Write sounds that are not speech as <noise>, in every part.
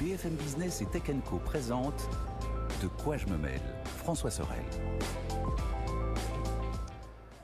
BFM Business et Tech Co présente De quoi je me mêle François Sorel.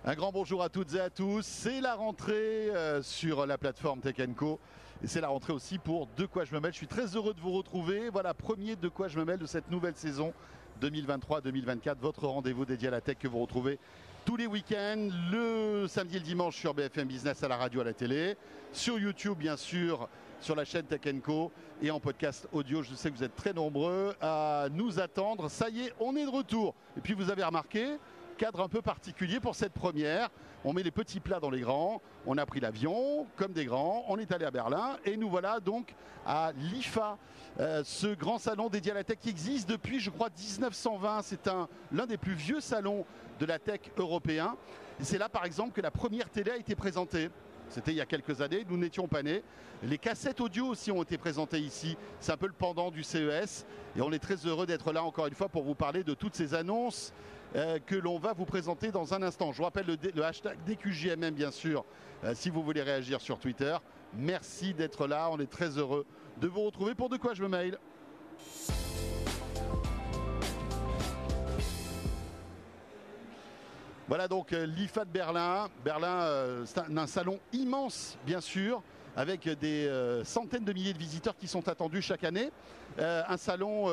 Un grand bonjour à toutes et à tous. C'est la rentrée euh, sur la plateforme Tech Co. Et c'est la rentrée aussi pour De quoi je me mêle. Je suis très heureux de vous retrouver. Voilà, premier De quoi je me mêle de cette nouvelle saison 2023-2024. Votre rendez-vous dédié à la tech que vous retrouvez tous les week-ends, le samedi et le dimanche sur BFM Business à la radio, à la télé, sur YouTube bien sûr, sur la chaîne Tech Co et en podcast audio. Je sais que vous êtes très nombreux à nous attendre. Ça y est, on est de retour. Et puis vous avez remarqué, cadre un peu particulier pour cette première. On met les petits plats dans les grands. On a pris l'avion comme des grands. On est allé à Berlin et nous voilà donc à l'IFA, euh, ce grand salon dédié à la tech qui existe depuis, je crois, 1920. C'est un l'un des plus vieux salons de la tech européen. C'est là, par exemple, que la première télé a été présentée. C'était il y a quelques années, nous n'étions pas nés. Les cassettes audio aussi ont été présentées ici. C'est un peu le pendant du CES. Et on est très heureux d'être là encore une fois pour vous parler de toutes ces annonces euh, que l'on va vous présenter dans un instant. Je vous rappelle le, hashtag DQJMM bien sûr, euh, si vous voulez réagir sur Twitter. Merci d'être là, on est très heureux de vous retrouver pour De quoi je me mail? Voilà donc euh, l'IFA de Berlin. Berlin, c'est un, salon immense, bien sûr, avec des centaines de milliers de visiteurs qui sont attendus chaque année. un salon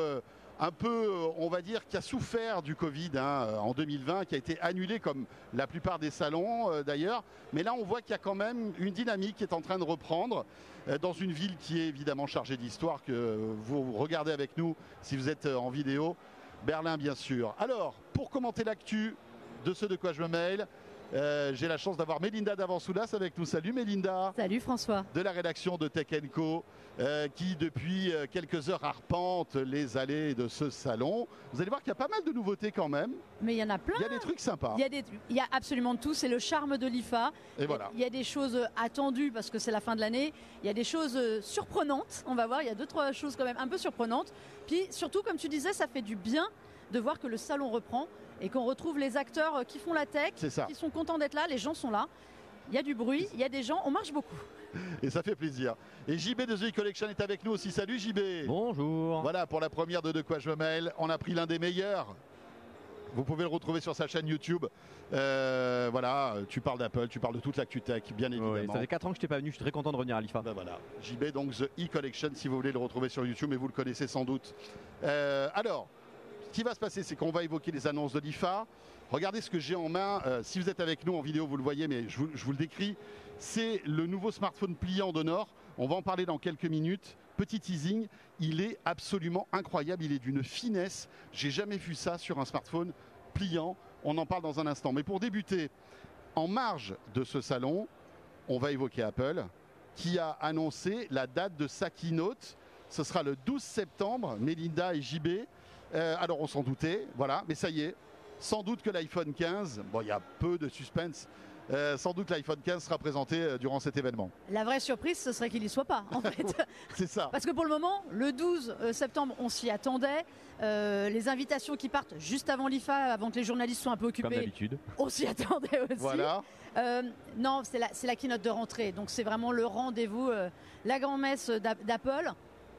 un peu, on va dire, qui a souffert du Covid hein, en 2020, qui a été annulé comme la plupart des salons euh, d'ailleurs. Mais là, on voit qu'il y a quand même une dynamique qui est en train de reprendre euh, dans une ville qui est évidemment chargée d'histoire, que vous regardez avec nous si vous êtes euh, en vidéo. Berlin, bien sûr. Alors, pour commenter l'actu de ce de quoi je me mail, euh, j'ai la chance d'avoir Mélinda Davansoulas avec nous. Salut Mélinda. Salut François. De la rédaction de Tech Co, euh, qui depuis euh, quelques heures arpente les allées de ce salon. Vous allez voir qu'il y a pas mal de nouveautés quand même. Mais il y en a plein. Il y a des trucs sympas. Il y a, des, il y a absolument tout. C'est le charme de l'IFA. Et voilà. Il y a des choses attendues parce que c'est la fin de l'année. Il y a des choses surprenantes. On va voir. Il y a deux trois choses quand même un peu surprenantes. Puis surtout, comme tu disais, ça fait du bien de voir que le salon reprend et qu'on retrouve les acteurs qui font la tech, qui sont contents d'être là, les gens sont là. Il y a du bruit, il y a des gens, on marche beaucoup. Et ça fait plaisir. Et JB de The Collection est avec nous aussi. Salut JB. Bonjour. Voilà pour la première de De quoi je me mêle. On a pris l'un des meilleurs. Vous pouvez le retrouver sur sa chaîne YouTube. Euh, voilà, tu parles d'Apple, tu parles de toute l'actu tech, bien évidemment. ça fait 4 ans que je n'étais pas venu, je suis très content de revenir à l'IFA. Ben voilà, JB, donc The E-Collection, si vous voulez le retrouver sur YouTube, mais vous le connaissez sans doute. Euh, alors, qui va se passer, c'est qu'on va évoquer les annonces de l'IFA. Regardez ce que j'ai en main. Euh, si vous êtes avec nous en vidéo, vous le voyez, mais je vous, le décris. C'est le nouveau smartphone pliant d'Honor. On va en parler dans quelques minutes. Petit teasing, il est absolument incroyable. Il est d'une finesse. J'ai jamais vu ça sur un smartphone pliant. On en parle dans un instant. Mais pour débuter, en marge de ce salon, on va évoquer Apple, qui a annoncé la date de sa keynote. Ce sera le 12 septembre. Melinda et JB euh, alors on s'en doutait, voilà, mais ça y est, sans doute que l'iPhone 15, bon il y a peu de suspense, euh, sans doute l'iPhone 15 sera présenté euh, durant cet événement. La vraie surprise, ce serait qu'il n'y soit pas, en <laughs> fait. C'est ça. Parce que pour le moment, le 12 septembre, on s'y attendait. les invitations qui partent juste avant l'IFA, avant que les journalistes soient un peu occupés. Comme d'habitude. On s'y attendait aussi. Voilà. non, c'est la, la, keynote de rentrée. Donc c'est vraiment le rendez-vous, la grand-messe d'Apple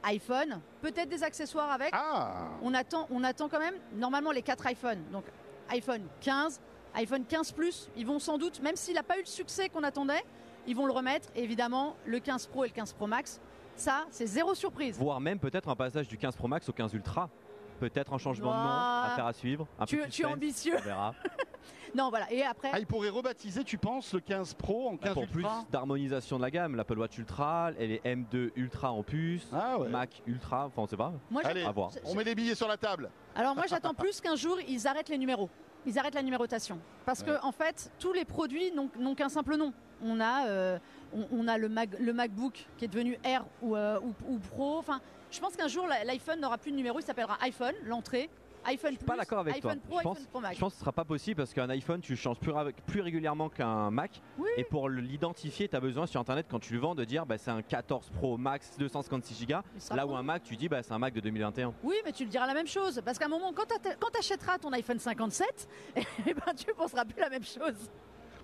iPhone, peut-être des accessoires avec. Ah. On attend, on attend quand même normalement les 4 iPhones. Donc iPhone 15, iPhone 15 Plus, ils vont sans doute, même s'il n'a pas eu le succès qu'on attendait, ils vont le remettre. évidemment, le 15 Pro et le 15 Pro Max, ça, c'est zéro surprise. Voire même peut-être un passage du 15 Pro Max au 15 Ultra. Peut-être un changement de nom, à faire à suivre. Un tu, tu es ambitieux. On verra. <laughs> non, voilà. Et après. Ah, il pourrait rebaptiser, tu penses, le 15 Pro en 15 Pour plus d'harmonisation de la gamme, l'Apple Watch Ultra, elle est M2 Ultra en puce, ah Mac Ultra, enfin on sait pas. Moi, Allez, à voir. on met les billets sur la table. Alors moi j'attends <laughs> plus qu'un jour ils arrêtent les numéros. Ils arrêtent la numérotation. Parce que en fait, tous les produits n'ont qu'un simple nom. On a, euh, on, a le, le, MacBook qui est devenu R ou, euh, ou Pro. Enfin, je pense qu'un jour l'iPhone n'aura plus de numéro, il s'appellera iPhone, l'entrée, iPhone je suis pas d'accord avec toi. Pro, je, pense, Pro Max. je pense que ce sera pas possible parce qu'un iPhone, tu le changes plus, plus régulièrement qu'un Mac. Et pour l'identifier, tu as besoin sur Internet, quand tu le vends, de dire bah, c'est un 14 Pro Max 256 Go. Là où un Mac, tu dis bah, c'est un Mac de 2021. Oui, mais tu le diras la même chose. Parce qu'à un moment, quand tu achèteras ton iPhone 57, <laughs> eh ben, tu penseras plus la même chose.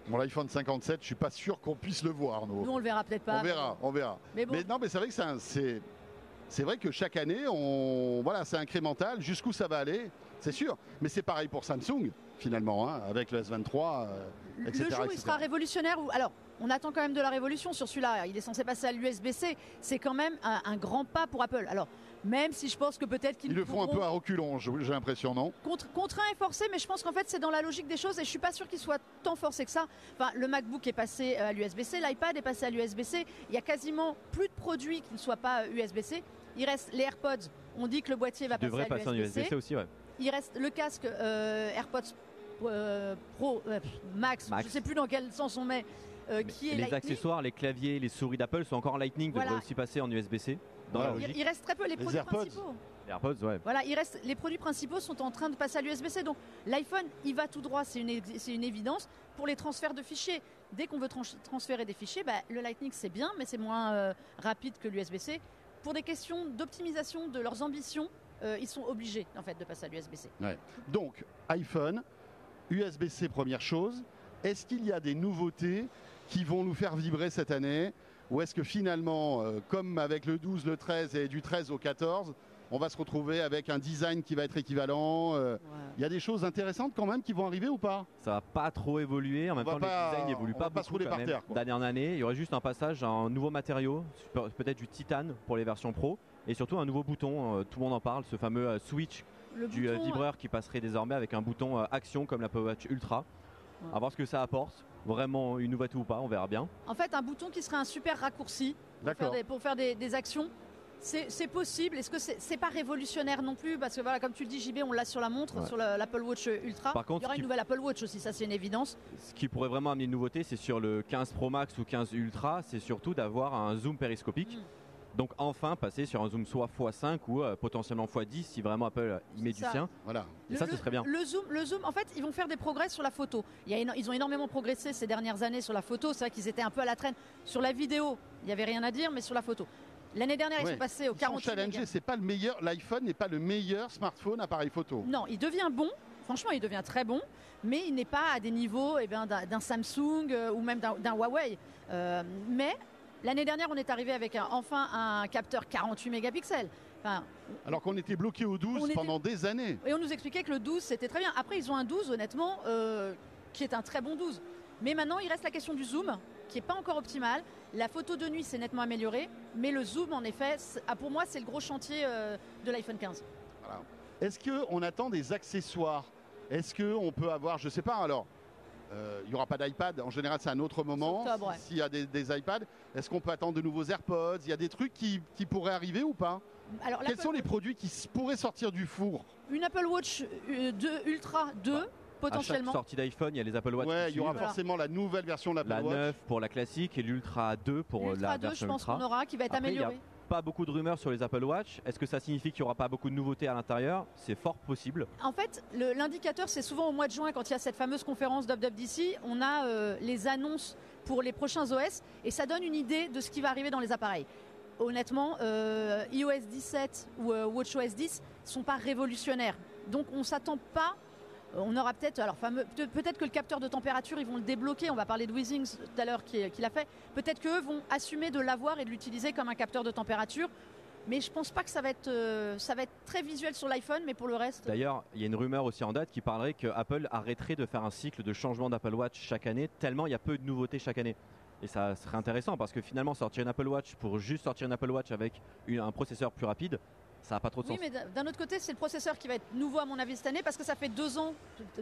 Mon iPhone 57, je suis pas sûr qu'on puisse le voir. Nous, nous on le verra peut-être pas. On verra, on verra. Mais, non, mais c'est vrai que c'est c'est vrai que chaque année, on, voilà, c'est incrémental. Jusqu'où ça va aller, c'est sûr. Mais c'est pareil pour Samsung, finalement, hein, avec le S23, etc. Le jour où il sera révolutionnaire, ou alors on attend quand même de la révolution sur celui-là. Il est censé passer à l'USB-C. C'est quand même un, un grand pas pour Apple. Alors même si je pense que peut-être qu'ils Ils le font un peu à reculons, j'ai l'impression, non? Contre- contraint et forcé, mais je pense qu'en fait c'est dans la logique des choses et je suis pas sûr qu'il soit tant forcé que ça. Enfin, le MacBook est passé euh, à l'USB-C, l'iPad est passé à l'USB-C. Il y a quasiment plus de produits qui ne soient pas euh, USB-C. Il reste les AirPods. On dit que le boîtier va passer passer en à l'USB-C. USB-C aussi, ouais. Il reste le casque euh, AirPods euh, Pro euh, Max, Max. Je sais plus dans quel sens on met. euh, qui est les Lightning. accessoires, les claviers, les souris d'Apple sont encore en Lightning, Voilà. devraient aussi passer en USB-C. Dans Voilà. la Il, logique. il reste très peu les, Les produits AirPods. principaux. Les AirPods, ouais. Voilà, il reste, les produits principaux sont en train de passer à l'USB-C. Donc l'iPhone, il va tout droit, c'est une, c'est une évidence. Pour les transferts de fichiers, dès qu'on veut trans- transférer des fichiers, bah, le Lightning c'est bien, mais c'est moins euh, rapide que l'USB-C. Pour des questions d'optimisation de leurs ambitions, euh, ils sont obligés en fait de passer à l'USB-C. Donc, iPhone, USB-C, première chose. Est-ce qu'il y a des nouveautés qui vont nous faire vibrer cette année? Ou est-ce que finalement, euh, comme avec le 12, le 13 et du 13 au 14, on va se retrouver avec un design qui va être équivalent euh, Il y a des choses intéressantes quand même qui vont arriver ou pas? Ça va pas trop évoluer. En même temps, pas- le design n'évolue on pas va pas se beaucoup. D'année en année, il y aurait juste un passage à un nouveau matériau, pe- peut-être du titane pour les versions pro, et surtout un nouveau bouton. euh, tout le monde en parle, ce fameux euh, switch Le du euh, bouton, vibreur qui passerait désormais avec un bouton euh, action comme l'Apple Watch Ultra. Ouais. À voir ce que ça apporte. Vraiment une nouveauté ou pas, on verra bien. En fait, un bouton qui serait un super raccourci pour faire D'accord. des, pour faire des, des actions. C'est possible. Est-ce que c'est c'est pas révolutionnaire non plus Parce que voilà, comme tu le dis, JB, on l'a sur la montre, Ouais. sur la- l'Apple Watch Ultra. Par contre, il y aura une nouvelle Apple Watch aussi, ça c'est une évidence. Ce qui pourrait vraiment amener une nouveauté, c'est sur le 15 Pro Max ou 15 Ultra, c'est surtout d'avoir un zoom périscopique. Mm. Donc enfin passer sur un zoom soit x5 ou euh, potentiellement x10 si vraiment Apple euh, y met du sien. Voilà. Et ça, ce serait bien. Le zoom, le zoom, en fait, ils vont faire des progrès sur la photo. Il y a éno- ils ont énormément progressé ces dernières années sur la photo. C'est vrai qu'ils étaient un peu à la traîne. Sur la vidéo, il n'y avait rien à dire, mais sur la photo. L'année dernière, ils Ouais. sont passés au Ils sont 48 challengés. mégas. C'est pas le meilleur. L'iPhone n'est pas le meilleur smartphone appareil photo. Non, il devient bon. Franchement, il devient très bon, mais il n'est pas à des niveaux eh ben, d'un Samsung euh, ou même d'un Huawei. Euh, mais l'année dernière, on est arrivé avec un- enfin un capteur 48 mégapixels. Enfin, Alors qu'on était bloqué au 12 On était- pendant des années. et on nous expliquait que le 12, c'était très bien. Après, ils ont un 12, honnêtement, euh, qui est un très bon 12. Mais maintenant, il reste la question du zoom, qui n'est pas encore optimal. La photo de nuit s'est nettement améliorée, mais le zoom, en effet, ah, pour moi, c'est le gros chantier euh, de l'iPhone 15. Est-ce qu'on attend des accessoires? Est-ce qu'on peut avoir, je sais pas, alors, euh, il n'y aura pas d'iPad, en général c'est un autre moment, octobre, ouais. s'il y a des, des iPads, est-ce qu'on peut attendre de nouveaux AirPods? Il y a des trucs qui, qui pourraient arriver ou pas? Alors, Quels sont les produits qui pourraient sortir du four? Une Apple Watch euh, 2 Ultra 2, À chaque potentiellement. sortie d'iPhone, il y a les Apple Watch. Ouais, il y aura. Voilà. forcément la nouvelle version de l'Apple La Watch. 9 pour la classique et l'Ultra 2 pour euh, L'Ultra la 2, je version pense Ultra. qu'on aura, qui va être Après, il y a- amélioré. Pas beaucoup de rumeurs sur les Apple Watch. Est-ce que ça signifie qu'il n'y aura pas beaucoup de nouveautés à l'intérieur? C'est fort possible. En fait, l'indicateur, c'est souvent au mois de juin, quand il y a cette fameuse conférence WWDC, on a euh, les annonces pour les prochains OS et ça donne une idée de ce qui va arriver dans les appareils. Honnêtement, euh, iOS 17 ou euh, WatchOS 10 sont pas révolutionnaires. Donc on s'attend pas. Euh, On aura peut-être, alors peut-être que le capteur de température, ils vont le débloquer. On va parler de Weezings tout à l'heure qui, qui l'a fait. Peut-être qu'eux vont assumer de l'avoir et de l'utiliser comme un capteur de température. Mais je pense pas que ça va être, euh, ça va être très visuel sur l'iPhone, mais pour le reste. D'ailleurs, il y a une rumeur aussi en date qui parlerait que Apple arrêterait de faire un cycle de changement d'Apple Watch chaque année, tellement il y a peu de nouveautés chaque année. Et ça serait intéressant parce que finalement, sortir une Apple Watch pour juste sortir une Apple Watch avec un processeur plus rapide, ça n'a pas trop de Oui, sens. mais d'un- autre côté, c'est le processeur qui va être nouveau à mon avis cette année parce que ça fait deux ans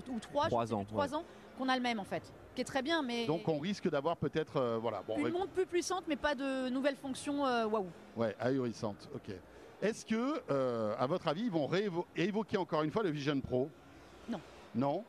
ou trois, je Trois sais ans, plus, trois ans qu'on a le même en fait, qui est très bien, mais Donc on risque d'avoir peut-être, euh, voilà, bon, une montre plus puissante, mais pas de nouvelles fonctions. euh, Waouh. ouais, ahurissante. Ok. Est-ce que, euh, à votre avis, ils vont réévo- évoquer encore une fois le Vision Pro? Non. Non?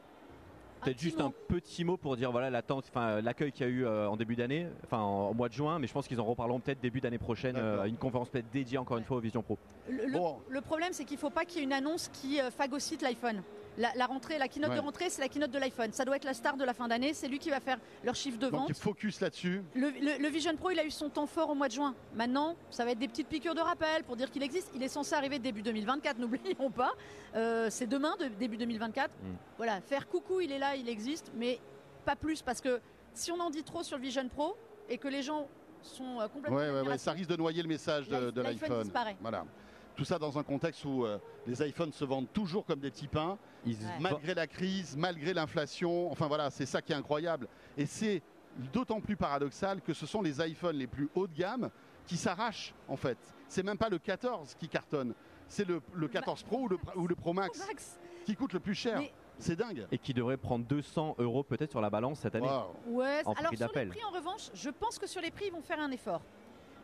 Peut-être juste mot. un petit mot pour dire voilà l'attente, enfin euh, l'accueil qu'il y a eu euh, en début d'année, enfin en- au mois de juin, mais je pense qu'ils en reparleront peut-être début d'année prochaine, euh, D'accord. une conférence peut-être dédiée encore une fois au Vision Pro. Le, le- Bon. le problème, c'est qu'il ne faut pas qu'il y ait une annonce qui euh, phagocyte l'iPhone. La, la rentrée, la keynote Ouais. de rentrée, c'est la keynote de l'iPhone. Ça doit être la star de la fin d'année. C'est lui qui va faire leur chiffre de Donc vente. il focus là-dessus. Le, le- le Vision Pro, il a eu son temps fort au mois de juin. Maintenant, ça va être des petites piqûres de rappel pour dire qu'il existe. Il est censé arriver début 2024, <laughs> n'oublions pas. Euh, c'est demain, de- début 2024. Mm. Voilà, faire coucou, il est là, il existe, mais pas plus, parce que si on en dit trop sur le Vision Pro et que les gens sont euh, complètement. Ouais, ouais, ça risque de noyer le message de, L'iPhone de l'iPhone. disparaît. Voilà. Tout ça dans un contexte où euh, les iPhones se vendent toujours comme des petits pains, Ils- malgré la crise, malgré l'inflation. Enfin voilà, c'est ça qui est incroyable. Et c'est d'autant plus paradoxal que ce sont les iPhones les plus haut de gamme qui s'arrachent en fait. C'est même pas le 14 qui cartonne, c'est le, le 14 Pro ou le, ou le Pro Max Max. qui coûte le plus cher. Mais- C'est dingue. et qui devrait prendre 200 euros peut-être sur la balance cette année. Waouh. Ouais, En alors prix sur les d'appel. prix en revanche, je pense que sur les prix ils vont faire un effort.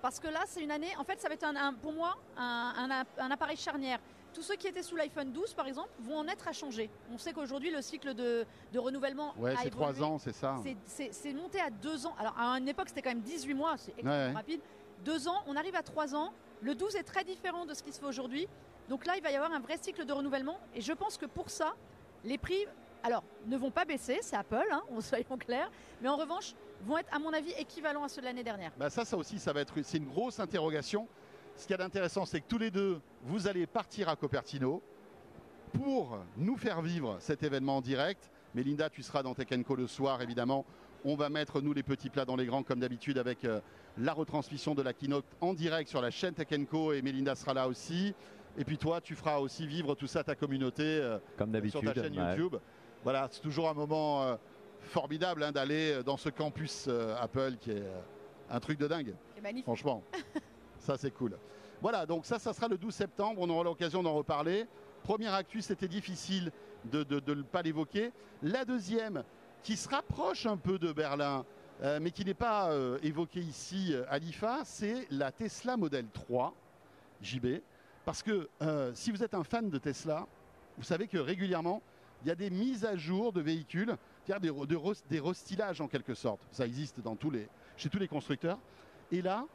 Parce que là c'est une année, en fait ça va être un, un- pour moi un, appareil charnière. Tous ceux qui étaient sous l'iPhone 12 par exemple vont en être à changer. On sait qu'aujourd'hui le cycle de, de renouvellement Ouais, c'est trois évolué. ans, c'est ça. C'est- monté à deux ans. Alors à une époque c'était quand même 18 mois, c'est extrêmement Ouais. rapide. Deux ans, on arrive à trois ans. Le 12 est très différent de ce qui se fait aujourd'hui. Donc là il va y avoir un vrai cycle de renouvellement. Et je pense que pour ça, les prix, alors ne vont pas baisser, c'est Apple, hein, on <laughs> soyons clairs. Mais en revanche, vont être à mon avis équivalents à ceux de l'année dernière. Bah ça, ça aussi, ça va être, c'est une grosse interrogation. Ce qu'il y a d'intéressant, c'est que tous les deux, vous allez partir à Cupertino pour nous faire vivre cet événement en direct. Mélinda, tu seras dans Tech Co le soir, évidemment. On va mettre, nous, les petits plats dans les grands, comme d'habitude, avec euh, la retransmission de la keynote en direct sur la chaîne Tech Co. Et Mélinda sera là aussi. Et puis toi, tu feras aussi vivre tout ça à ta communauté. euh, Comme sur ta chaîne ouais. YouTube. Voilà, c'est toujours un moment euh, formidable hein, d'aller dans ce campus euh, Apple qui est euh, un truc de dingue, C'est magnifique. franchement. <laughs> ça, c'est cool. Voilà, donc ça, ça sera le 12 septembre. On aura l'occasion d'en reparler. Première actu, c'était difficile de ne pas l'évoquer. La deuxième, qui se rapproche un peu de Berlin, euh, mais qui n'est pas euh, évoquée ici euh, à l'IFA, c'est la Tesla Model 3 JB. Parce que euh, si vous êtes un fan de Tesla, vous savez que régulièrement, il y a des mises à jour de véhicules, c'est-à-dire des, de des restylages en quelque sorte. Ça existe dans tous les, chez tous les constructeurs. Et là,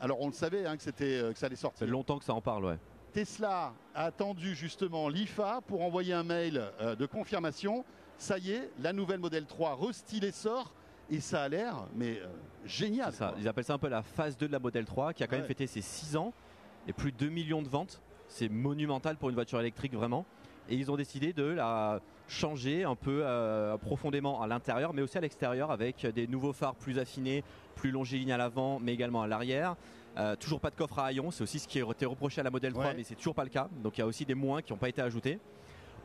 alors on le savait hein, que, c'était, euh, que ça allait sortir. fait longtemps que ça en parle, ouais. Tesla a attendu justement l'IFA pour envoyer un mail euh, de confirmation. Ça y est, la nouvelle Model 3 restylée sort et ça a l'air mais euh, génial. C'est ça. quoi. Ils appellent ça un peu la phase 2 de la Model 3 qui a quand Ouais. même fêté ses 6 ans et plus de 2 millions de ventes. C'est monumental pour une voiture électrique vraiment. Et ils ont décidé de la changer un peu euh, profondément à l'intérieur mais aussi à l'extérieur avec des nouveaux phares plus affinés, plus longiligne à l'avant mais également à l'arrière. Euh, toujours pas de coffre à haillons, c'est aussi ce qui a été reproché à la Model 3 Ouais. mais c'est toujours pas le cas. Donc il y a aussi des moins qui n'ont pas été ajoutés.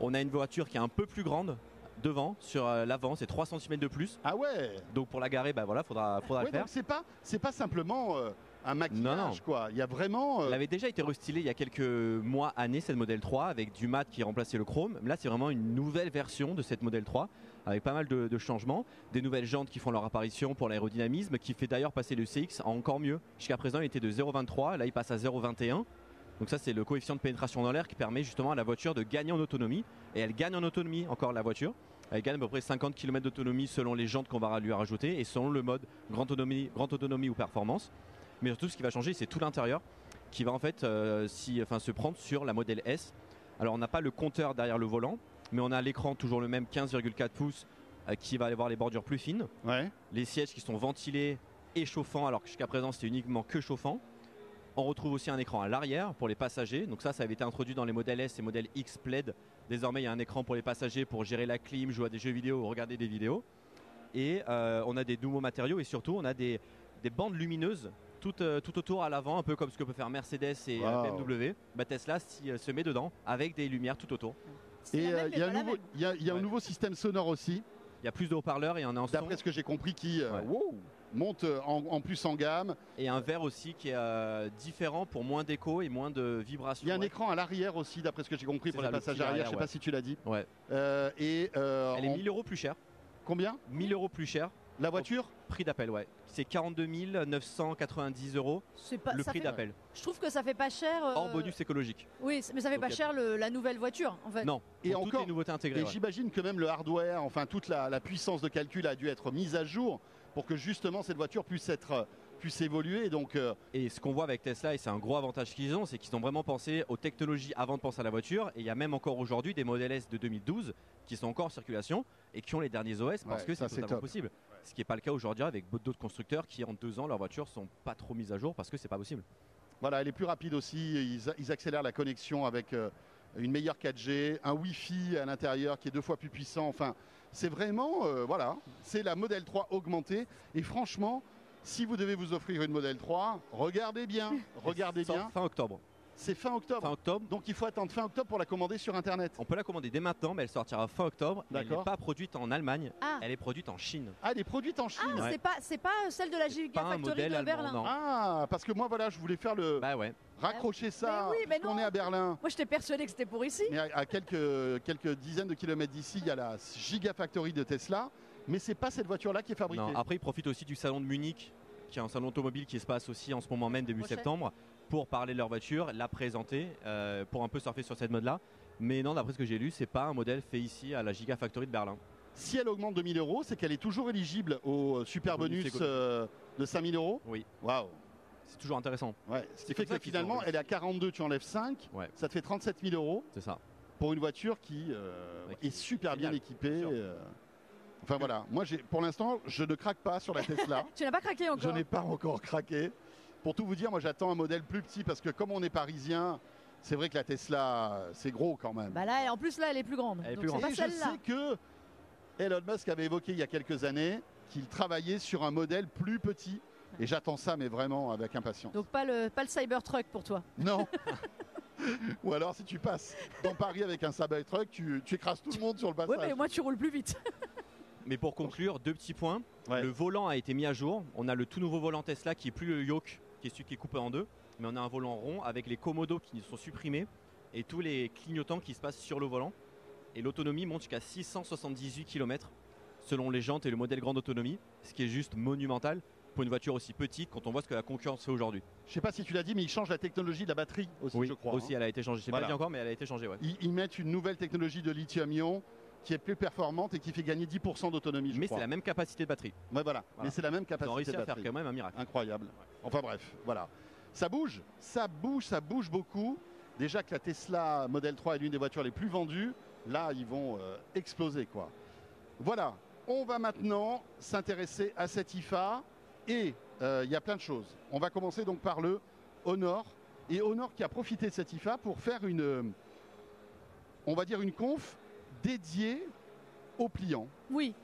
On a une voiture qui est un peu plus grande devant, sur euh, l'avant, c'est 3 cm de plus. Ah ouais. Donc pour la garer, bah voilà, faudra, faudra Ouais, le faire. c'est pas c'est pas simplement euh, un maquillage Non, non. quoi. Il y a vraiment euh, Elle avait déjà été restylée il y a quelques mois, années, cette Model 3, avec du mat qui remplaçait le chrome. Là, c'est vraiment une nouvelle version de cette Model 3, avec pas mal de, de changements. Des nouvelles jantes qui font leur apparition pour l'aérodynamisme, qui fait d'ailleurs passer le CX en encore mieux. Jusqu'à présent, il était de 0,23, là, il passe à 0,21. Donc ça, c'est le coefficient de pénétration dans l'air qui permet justement à la voiture de gagner en autonomie. Et elle gagne en autonomie encore la voiture. Elle gagne à peu près 50 km d'autonomie selon les jantes qu'on va lui rajouter et selon le mode grande autonomie, grande autonomie ou performance. Mais surtout, ce qui va changer, c'est tout l'intérieur qui va en fait euh, si, enfin, se prendre sur la modèle S. Alors, on n'a pas le compteur derrière le volant, mais on a l'écran toujours le même 15,4 pouces euh, qui va avoir les bordures plus fines, ouais. les sièges qui sont ventilés et chauffants, alors que jusqu'à présent c'était uniquement que chauffant. On retrouve aussi un écran à l'arrière pour les passagers. Donc ça, ça avait été introduit dans les modèles S et modèles X Plaid. Désormais, il y a un écran pour les passagers pour gérer la clim, jouer à des jeux vidéo ou regarder des vidéos. Et euh, on a des nouveaux matériaux et surtout, on a des, des bandes lumineuses tout, euh, tout autour à l'avant, un peu comme ce que peut faire Mercedes et euh, Wow. BMW. Bah, Tesla euh, se met dedans avec des lumières tout autour. Et euh, il y a un nouveau même. il y a, il y a un Ouais. nouveau système sonore aussi, Il y a plus de haut-parleurs et un son d'après ce que j'ai compris qui euh, Ouais. wow, monte en, en plus en gamme. et un verre aussi qui est euh, différent pour moins d'écho et moins de vibrations. Il y a un Ouais. écran à l'arrière aussi, d'après ce que j'ai compris pour ça, les passages arrière. Je sais ouais. pas si tu l'as dit. Ouais. Euh, et euh, Elle est en- 1000 euros plus chère. combien? 1000 euros plus cher. La voiture Prix d'appel, ouais. C'est 42 990 euros C'est pas- le prix d'appel. Je trouve que ça fait pas cher. euh, Hors bonus écologique. Oui, mais ça fait Donc, pas cher le- la nouvelle voiture en fait. Non. Et toutes encore- les nouveautés intégrées. Et ouais. j'imagine que même le hardware, enfin toute la, la puissance de calcul a dû être mise à jour pour que justement cette voiture puisse être puisse évoluer. Donc euh, Et ce qu'on voit avec Tesla, et c'est un gros avantage qu'ils ont, c'est qu'ils ont vraiment pensé aux technologies avant de penser à la voiture. Et il y a même encore aujourd'hui des modèles S de 2012 qui sont encore en circulation et qui ont les derniers OS parce Ouais, que c'est c'est totalement top. possible. Ce qui n'est pas le cas aujourd'hui avec d'autres constructeurs qui en deux ans leurs voitures sont pas trop mises à jour parce que c'est pas possible. voilà, elle est plus rapide aussi. Ils, ils accélèrent la connexion avec euh, une meilleure 4G, un Wi-Fi à l'intérieur qui est deux fois plus puissant. Enfin, c'est vraiment euh, voilà, c'est la modèle 3 augmentée. Et franchement, Si vous devez vous offrir une modèle 3, regardez bien, <laughs> regardez bien. Fin octobre. C'est fin octobre. Fin octobre. Donc il faut attendre fin octobre pour la commander sur internet. On peut la commander dès maintenant, mais elle sortira fin octobre. Elle n'est pas produite en Allemagne, Ah. elle est produite en Chine. Ah, elle est produite en Chine. Ah, Ouais. c'est pas, c'est pas celle de la Gigafactory modèle de allemand, Berlin. non. Ah, parce que moi voilà, je voulais faire le Bah ouais. raccrocher ça. Mais oui, mais puisqu'on non. est à Berlin. Moi, je t'ai persuadé que c'était pour ici. Mais à, à quelques, quelques dizaines de kilomètres d'ici, il y a la Gigafactory de Tesla. Mais c'est pas cette voiture-là qui est fabriquée. Non, après, ils profitent aussi du salon de Munich, qui est un salon automobile qui se passe aussi en ce moment même, début Prochaine. septembre, pour parler de leur voiture, la présenter, euh, pour un peu surfer sur cette mode-là. Mais non, d'après ce que j'ai lu, c'est pas un modèle fait ici à la Gigafactory de Berlin. Si elle augmente de 1000 euros, c'est qu'elle est toujours éligible au super Bonus euh, de 5000 euros? Oui. Waouh. C'est toujours intéressant, Ouais. Ce qui C'est fait que finalement, elle est à 42, tu enlèves 5, Ouais. ça te fait 37 000 euros c'est ça. pour une voiture qui, euh, Ouais, qui est super bien équipée. euh. Enfin voilà, moi j'ai, pour l'instant, je ne craque pas sur la <laughs> Tesla. Tu n'as pas craqué je encore. n'ai pas encore craqué. Pour tout vous dire, moi j'attends un modèle plus petit parce que comme on est parisien, c'est vrai que la Tesla, c'est gros quand même. Bah là, en plus, là, elle est plus grande. Elle est plus grande. pas Et je celle-là. sais que Elon Musk avait évoqué il y a quelques années qu'il travaillait sur un modèle plus petit. Et j'attends ça, mais vraiment avec impatience. Donc, pas le, pas le Cybertruck pour toi. Non. <laughs> <laughs> Ou alors, si tu passes dans Paris avec un Cybertruck, tu, tu écrases tout le monde sur le Ouais, passage. mais moi, tu roules plus vite. <laughs> Mais pour conclure, deux petits points. Ouais. Le volant a été mis à jour. On a le tout nouveau volant Tesla qui est plus le yoke, qui est celui qui est coupé en deux. Mais on a un volant rond avec les commodos qui sont supprimés et tous les clignotants qui se passent sur le volant. Et l'autonomie monte jusqu'à 678 km selon les jantes et le modèle grande autonomie, ce qui est juste monumental pour une voiture aussi petite quand on voit ce que la concurrence fait aujourd'hui. Je sais pas si tu l'as dit, mais ils changent la technologie de la batterie aussi, je crois. aussi hein. elle a été changée. Je sais Voilà. pas dit encore, mais elle a été changée. Ouais. Ils, ils mettent une nouvelle technologie de lithium-ion qui est plus performante et qui fait gagner 10% d'autonomie, Mais c'est la même capacité de batterie. Ouais, voilà. Voilà. Mais c'est la même Ils ont capacité réussi de à faire batterie. quand même un miracle. Incroyable. Enfin bref, voilà. Ça bouge, ça bouge, ça bouge beaucoup. Déjà que la Tesla Model 3 est l'une des voitures les plus vendues, là ils vont euh, exploser quoi. Voilà, on va maintenant s'intéresser à cette IFA et euh, il y a plein de choses. On va commencer donc par le Honor et Honor qui a profité de cette IFA pour faire une, euh, on va dire une conf dédiée aux pliants. Oui.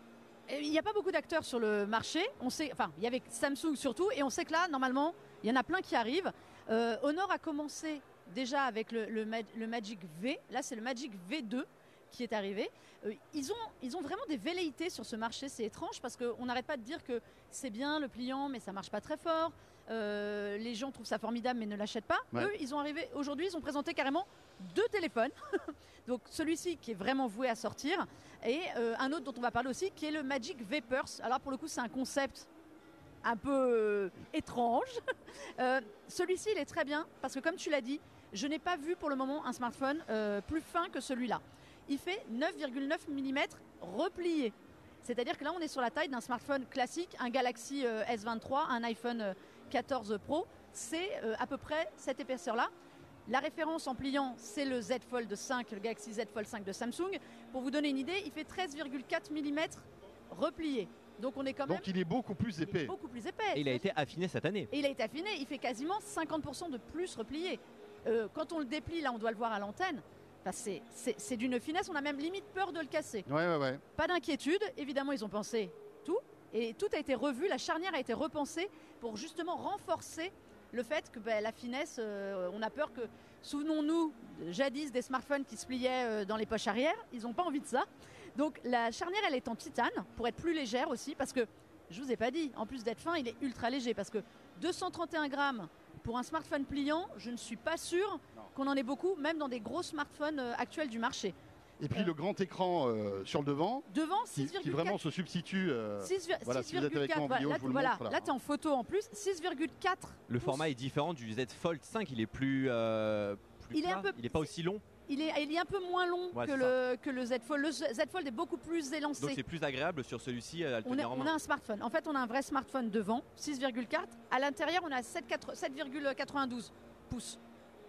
Il n'y a pas beaucoup d'acteurs sur le marché. On sait, enfin, il y avait Samsung surtout, et on sait que là, normalement, il y en a plein qui arrivent. Euh, Honor a commencé déjà avec le Magic V. Là, c'est le Magic V2 qui est arrivé. Euh, ils, ont, ils ont vraiment des velléités sur ce marché. C'est étrange parce qu'on n'arrête pas de dire que c'est bien le pliant, mais ça marche pas très fort. Euh, les gens trouvent ça formidable, mais ne l'achètent pas. Ouais. Eux, ils ont arrivé aujourd'hui, ils ont présenté carrément deux téléphones. <laughs> Donc celui-ci qui est vraiment voué à sortir et euh, un autre dont on va parler aussi qui est le Magic Vapors. Alors pour le coup c'est un concept un peu euh, étrange. <laughs> Celui-ci il est très bien parce que comme tu l'as dit, je n'ai pas vu pour le moment un smartphone plus fin que celui-là. Il fait 9,9 mm replié. C'est-à-dire que là on est sur la taille d'un smartphone classique, un Galaxy euh, S23, un iPhone 14 Pro. C'est euh, à peu près cette épaisseur-là. La référence en pliant, c'est le Z Fold 5, le Galaxy Z Fold 5 de Samsung. Pour vous donner une idée, il fait 13,4 mm replié. Donc on est quand même Donc il est beaucoup plus il est épais. beaucoup plus épais. Et il a été affiné cette année. Et il a été affiné, il fait quasiment 50% de plus replié. Euh, quand on le déplie, là on doit le voir à l'antenne, enfin, c'est- c'est c'est d'une finesse, on a même limite peur de le casser. Ouais, ouais, ouais. Pas d'inquiétude, évidemment ils ont pensé et tout a été revu, la charnière a été repensée pour justement renforcer le fait que ben, la finesse, euh, on a peur que, souvenons-nous, jadis des smartphones qui se pliaient euh, dans les poches arrière, ils n'ont pas envie de ça. Donc la charnière elle est en titane pour être plus légère aussi, parce que je vous ai pas dit, en plus d'être fin, il est ultra léger, parce que 231 grammes pour un smartphone pliant, je ne suis pas sûr qu'on en ait beaucoup, même dans des gros smartphones euh, actuels du marché. Et puis le grand écran euh, sur le devant, Devant, qui, 6,4 qui vraiment se substitue. euh, 6, voilà, si vous êtes avec 6,4, moi en voilà, vidéo, là, je vous le voilà, montre, là. là, tu es en photo en plus, 6,4. Le pouces. format est différent du Z Fold 5. Il est plus. euh, plus Il est plat. un peu- Il est pas aussi long. Il est, il est un peu moins long Ouais, que, le, que le Z Fold. Le Z Fold est beaucoup plus Donc élancé. c'est plus agréable sur celui-ci à le On, est- a un smartphone. En fait, on a un vrai smartphone devant, 6,4. À l'intérieur, on a 7,4 7,92 pouces.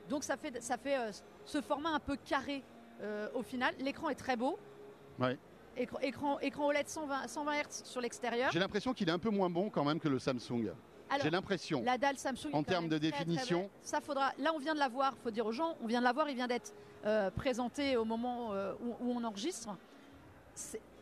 Donc ça fait, ça fait euh, ce format un peu carré euh, au final. L'écran est très beau. Ouais. Écran, écran, écran OLED 120, 120 Hz sur l'extérieur. J'ai l'impression qu'il est un peu moins bon quand même que le Samsung. J'ai l'impression. La dalle Samsung. En termes de très, définition. ça faudra. Là, on vient de l'avoir. Faut dire aux gens, on vient de l'avoir. Il vient d'être euh, présenté au moment euh, où, où on enregistre.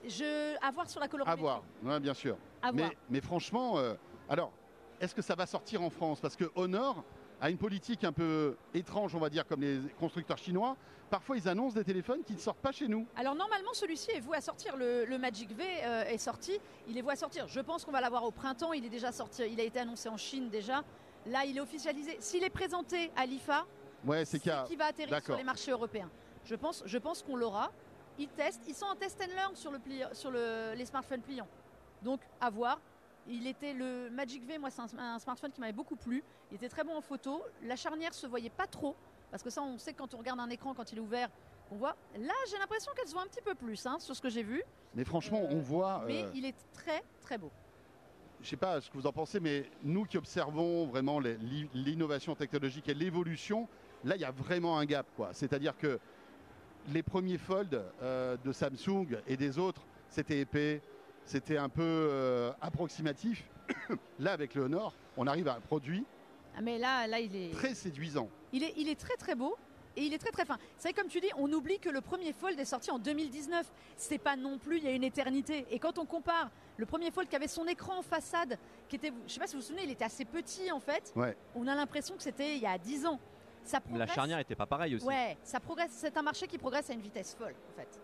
Je, à voir sur la À colorimétrie. voir, Ouais, bien sûr. À voir. Mais, mais franchement, euh, alors, est-ce que ça va sortir en France? Parce que Honor a une politique un peu étrange, on va dire, comme les constructeurs chinois. Parfois, ils annoncent des téléphones qui ne sortent pas chez nous. Alors normalement, celui-ci est voué à sortir. Le, Magic V euh, est sorti. Il est voué à sortir. Je pense qu'on va l'avoir au printemps. Il est déjà sorti. Il a été annoncé en Chine déjà. Là, il est officialisé. S'il est présenté à l'IFA, ouais, c'est qui va atterrir sur les marchés européens. Je pense, je pense qu'on l'aura. Ils testent. Ils sont en test and learn sur, le sur le, les smartphones pliants. Donc, à voir. Il était le Magic V, moi c'est un, smartphone qui m'avait beaucoup plu. Il était très bon en photo. La charnière se voyait pas trop parce que ça on sait quand on regarde un écran quand il est ouvert, on voit. Là j'ai l'impression qu'elle se voit un petit peu plus hein, sur ce que j'ai vu. Mais franchement on voit. Mais euh, il est très très beau. Je sais pas ce que vous en pensez, mais nous qui observons vraiment l'innovation technologique et l'évolution, là il y a vraiment un gap. C'est-à-dire que les premiers folds euh, de Samsung et des autres, c'était épais, c'était un peu euh, approximatif. <coughs> là, avec le Honor, on arrive à un produit ah, mais là, là, il est très séduisant. Il est, il est très très beau. Et il est très très fin. C'est comme tu dis, on oublie que le premier Fold est sorti en 2019. C'est pas non plus il y a une éternité. Et quand on compare le premier Fold qui avait son écran en façade, qui était, je sais pas si vous vous souvenez, il était assez petit en fait. Ouais. On a l'impression que c'était il y a 10 ans. Ça La charnière n'était pas pareille aussi. Ouais, ça progresse. C'est un marché qui progresse à une vitesse folle en fait.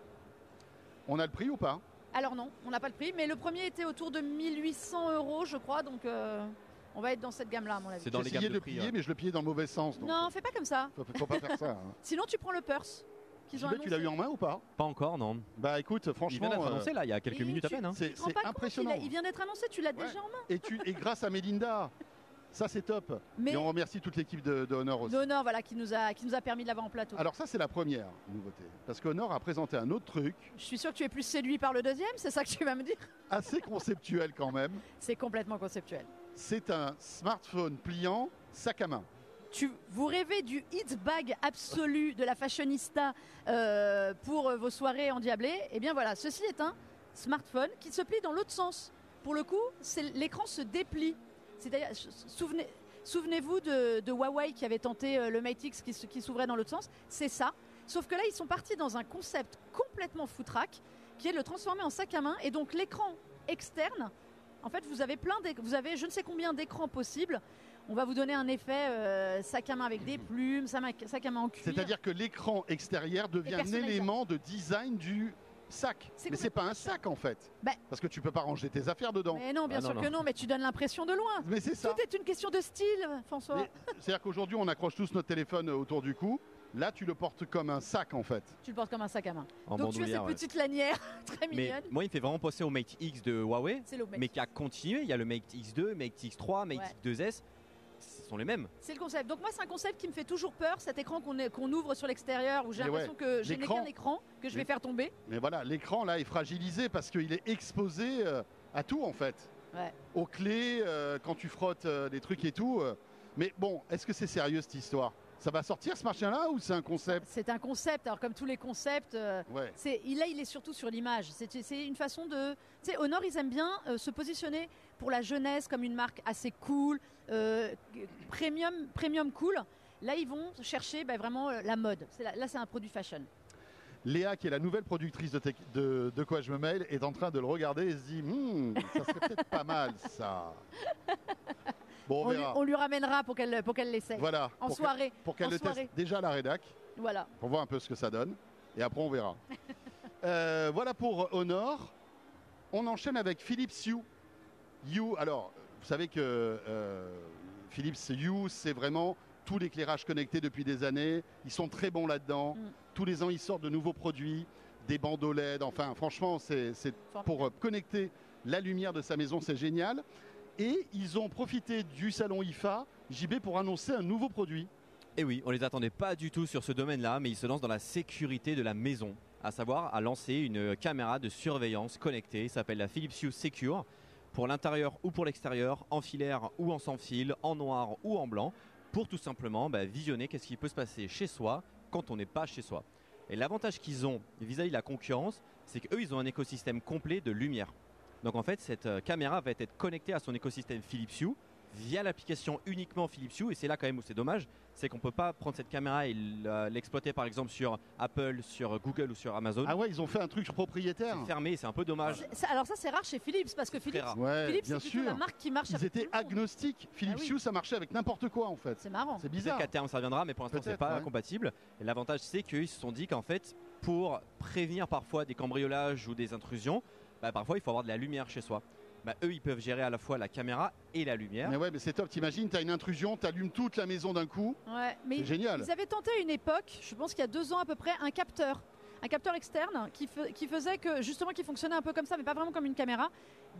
On a le prix ou pas? Alors non, on n'a pas le prix, mais le premier était autour de 1800 euros, je crois, donc euh, on va être dans cette gamme-là, à mon avis. C'est dans les gammes de, prix, plier, mais je le pliais dans le mauvais sens. non, fais pas comme ça. Faut, <laughs> faut pas faire ça. Hein. Sinon, tu prends le purse. tu l'as eu en main ou pas? Pas encore, non. Bah écoute, franchement. Il vient d'être annoncé là, il y a quelques minutes à peine. Hein. C'est impressionnant. il, vient d'être annoncé, tu l'as déjà en main. Et, tu, et grâce à Melinda, ça, c'est top. Et on remercie toute l'équipe de, Honor aussi. Honor, voilà, qui nous a, qui nous a permis de l'avoir en plateau. Alors ça, c'est la première nouveauté. Parce qu'Honor a présenté un autre truc. Je suis sûr que tu es plus séduit par le deuxième, c'est ça que tu vas me dire? Assez conceptuel quand même. C'est complètement conceptuel. C'est un smartphone pliant, sac à main. Tu, vous rêvez du hit bag absolu de la fashionista euh, pour vos soirées endiablées Eh bien voilà, ceci est un smartphone qui se plie dans l'autre sens. Pour le coup, l'écran se déplie souvenez-vous de, Huawei qui avait tenté euh, le Mate X qui, s'ouvrait dans l'autre sens. C'est ça. Sauf que là, ils sont partis dans un concept complètement foutraque, qui est de le transformer en sac à main. Et donc, l'écran externe, en fait, vous avez plein vous avez je ne sais combien d'écrans possibles. On va vous donner un effet euh, sac à main avec des <laughs> plumes, sac à main en cuir. C'est-à-dire que l'écran extérieur devient un élément de design du sac. Mais c'est pas un sac en fait. Bah. Parce que tu peux pas ranger tes affaires dedans. Mais non, bien ah sûr que non, mais tu donnes l'impression de loin. Mais c'est ça. Tout est une question de style, François. C'est-à-dire qu'aujourd'hui, on accroche tous notre téléphone autour du cou. Là, tu le portes comme un sac en fait. Tu le portes comme un sac à main. Donc tu as cette petite lanière <laughs> très mignonne. moi, il fait vraiment penser au Mate X de Huawei, mais qui a continué. Il y a le Mate X2, Mate X3, Mate X2S ce sont les mêmes. C'est le concept. Donc moi, c'est un concept qui me fait toujours peur, cet écran qu'on ouvre sur l'extérieur, où j'ai l'impression que j'ai qu'un écran que je vais faire tomber. Mais voilà, l'écran là est fragilisé parce qu'il est exposé euh, à tout en fait. Aux clés, euh, quand tu frottes euh, des trucs et tout. Mais bon, est-ce que c'est sérieux cette histoire? Ça va sortir ce marché-là ou c'est un concept C'est un concept. Alors comme tous les concepts, là il est surtout sur l'image. C'est une façon de. Tu sais, Honor ils aiment bien se positionner pour la jeunesse comme une marque assez cool, euh, premium, premium cool. Là, ils vont chercher bah, vraiment euh, la mode. Là, c'est un produit fashion. Léa, qui est la nouvelle productrice de, de, quoi je me mail, est en train de le regarder et se dit hmm, ça serait peut-être pas mal ça. <laughs> Bon, on, lui, ramènera pour qu'elle pour qu'elle l'essaye. Voilà. En soirée. pour qu'elle le teste déjà à la rédac. Voilà. Pour voir un peu ce que ça donne. Et après, on verra. <laughs> Euh, voilà pour Honor. On enchaîne avec Philips Hue. You, alors, vous savez que euh, Philips You, c'est vraiment tout l'éclairage connecté depuis des années. Ils sont très bons là-dedans. Mm. Tous les ans, ils sortent de nouveaux produits, des bandeaux LED. Enfin, franchement, c'est pour euh, connecter la lumière de sa maison, c'est génial. Et ils ont profité du salon IFA, JB, pour annoncer un nouveau produit. Et oui, on les attendait pas du tout sur ce domaine-là, mais ils se lancent dans la sécurité de la maison, à savoir à lancer une caméra de surveillance connectée. S'appelle la Philips Hue Secure pour l'intérieur ou pour l'extérieur, en filaire ou en sans fil, en noir ou en blanc, pour tout simplement bah, visionner qu'est-ce qui peut se passer chez soi quand on n'est pas chez soi. Et l'avantage qu'ils ont vis-à-vis de la concurrence, c'est qu'eux, ils ont un écosystème complet de lumière. Donc en fait, cette euh, caméra va être connectée à son écosystème Philips Hue. via l'application uniquement Philips Hue. Et c'est là quand même où c'est dommage, c'est qu'on peut pas prendre cette caméra et l'exploiter par exemple sur Apple, sur Google ou sur Amazon. Ah ouais, ils ont fait un truc propriétaire. C'est fermé, c'est un peu dommage. alors ça c'est rare chez Philips parce que Philips, Philips c'est plutôt la marque qui marche. Ils étaient agnostiques. Philips ah Hue, ça marchait avec n'importe quoi en fait. C'est marrant. C'est bizarre. Peut-être qu'à terme ça viendra, mais pour l'instant c'est pas compatible. Et l'avantage c'est qu'ils se sont dit qu'en fait, pour prévenir parfois des cambriolages ou des intrusions, bah, parfois il faut avoir de la lumière chez soi. Bah, eux, ils peuvent gérer à la fois la caméra et la lumière. Mais ouais, mais c'est top. T'imagines, t'as une intrusion, t'allumes toute la maison d'un coup. Ouais, mais c'est génial. Ils avaient tenté une époque, je pense qu'il y a deux ans à peu près, un capteur. Un capteur externe qui, qui faisait que justement qui fonctionnait un peu comme ça, mais pas vraiment comme une caméra.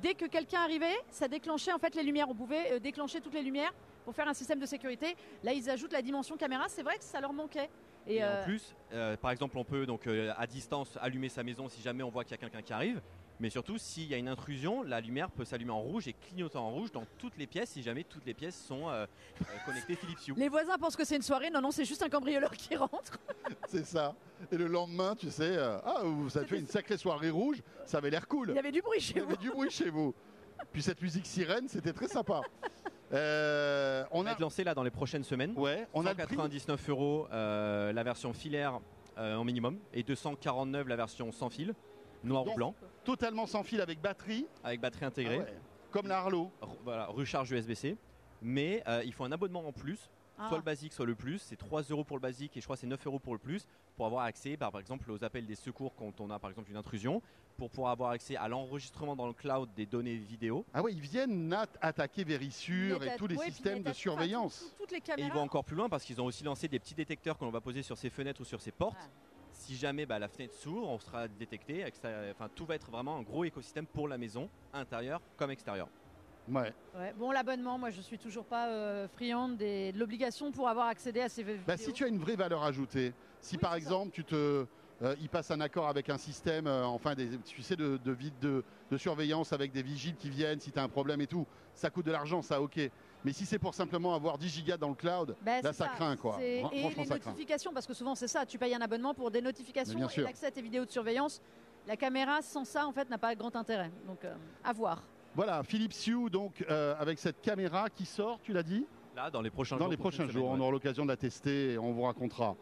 Dès que quelqu'un arrivait, ça déclenchait en fait les lumières. On pouvait euh, déclencher toutes les lumières pour faire un système de sécurité. Là, ils ajoutent la dimension caméra. C'est vrai que ça leur manquait. Et, en euh, plus, euh, par exemple, on peut donc à distance allumer sa maison si jamais on voit qu'il y a quelqu'un qui arrive. Mais surtout, s'il y a une intrusion, la lumière peut s'allumer en rouge et clignoter en rouge dans toutes les pièces si jamais toutes les pièces sont euh, euh, connectées Philips Hue. Les voisins pensent que c'est une soirée. Non, non, c'est juste un cambrioleur qui rentre. <laughs> c'est ça. Et le lendemain, tu sais, euh, ah, vous avez fait une sacrée soirée rouge. Ça avait l'air cool. Il y avait du bruit chez vous. Il y avait du bruit chez vous. Puis cette musique sirène, c'était très sympa. on a lancé là dans les prochaines semaines. Ouais, on 199 euros la version filaire en minimum et 249 la version sans fil noir ou blanc. Totalement sans fil avec batterie. Avec batterie intégrée. Ah Comme la Harlow. Voilà, recharge USB-C. Mais euh, il faut un abonnement en plus. Ah. Soit le basique, soit le plus. C'est 3 euros pour le basique et je crois c'est 9 euros pour le plus. Pour avoir accès, par exemple, aux appels des secours quand on a par exemple une intrusion. Pour pouvoir avoir accès à l'enregistrement dans le cloud des données vidéo. Ah oui, ils viennent attaquer Verisure et tous les systèmes de surveillance. toutes les Et ils vont encore plus loin parce qu'ils ont aussi lancé des petits détecteurs que l'on va poser sur ses fenêtres ou sur ses portes si jamais bah, la fenêtre s'ouvre, on sera détecté. enfin, tout va être vraiment un gros écosystème pour la maison, intérieur comme extérieur. Ouais. Bon, l'abonnement, moi je suis toujours pas euh, friande de l'obligation pour avoir accédé à ces vidéos. Bah, si tu as une vraie valeur ajoutée, si par exemple tu te, euh, il passe un accord avec un système, euh, enfin des, tu sais, de, de, de, surveillance avec des vigiles qui viennent si tu as un problème et tout, ça coûte de l'argent, ça ok. Mais si c'est pour simplement avoir 10 gigas dans le cloud, ben, là ça, craint quoi. Et les notifications, parce que souvent c'est ça, tu payes un abonnement pour des notifications et l'accès à tes vidéos de surveillance. La caméra sans ça en fait n'a pas grand intérêt. Donc euh, à voir. Voilà, Philips Hue donc euh, avec cette caméra qui sort, tu l'as dit? Là, dans les prochains jours. Dans les prochains jours, on aura l'occasion de la tester et on vous racontera.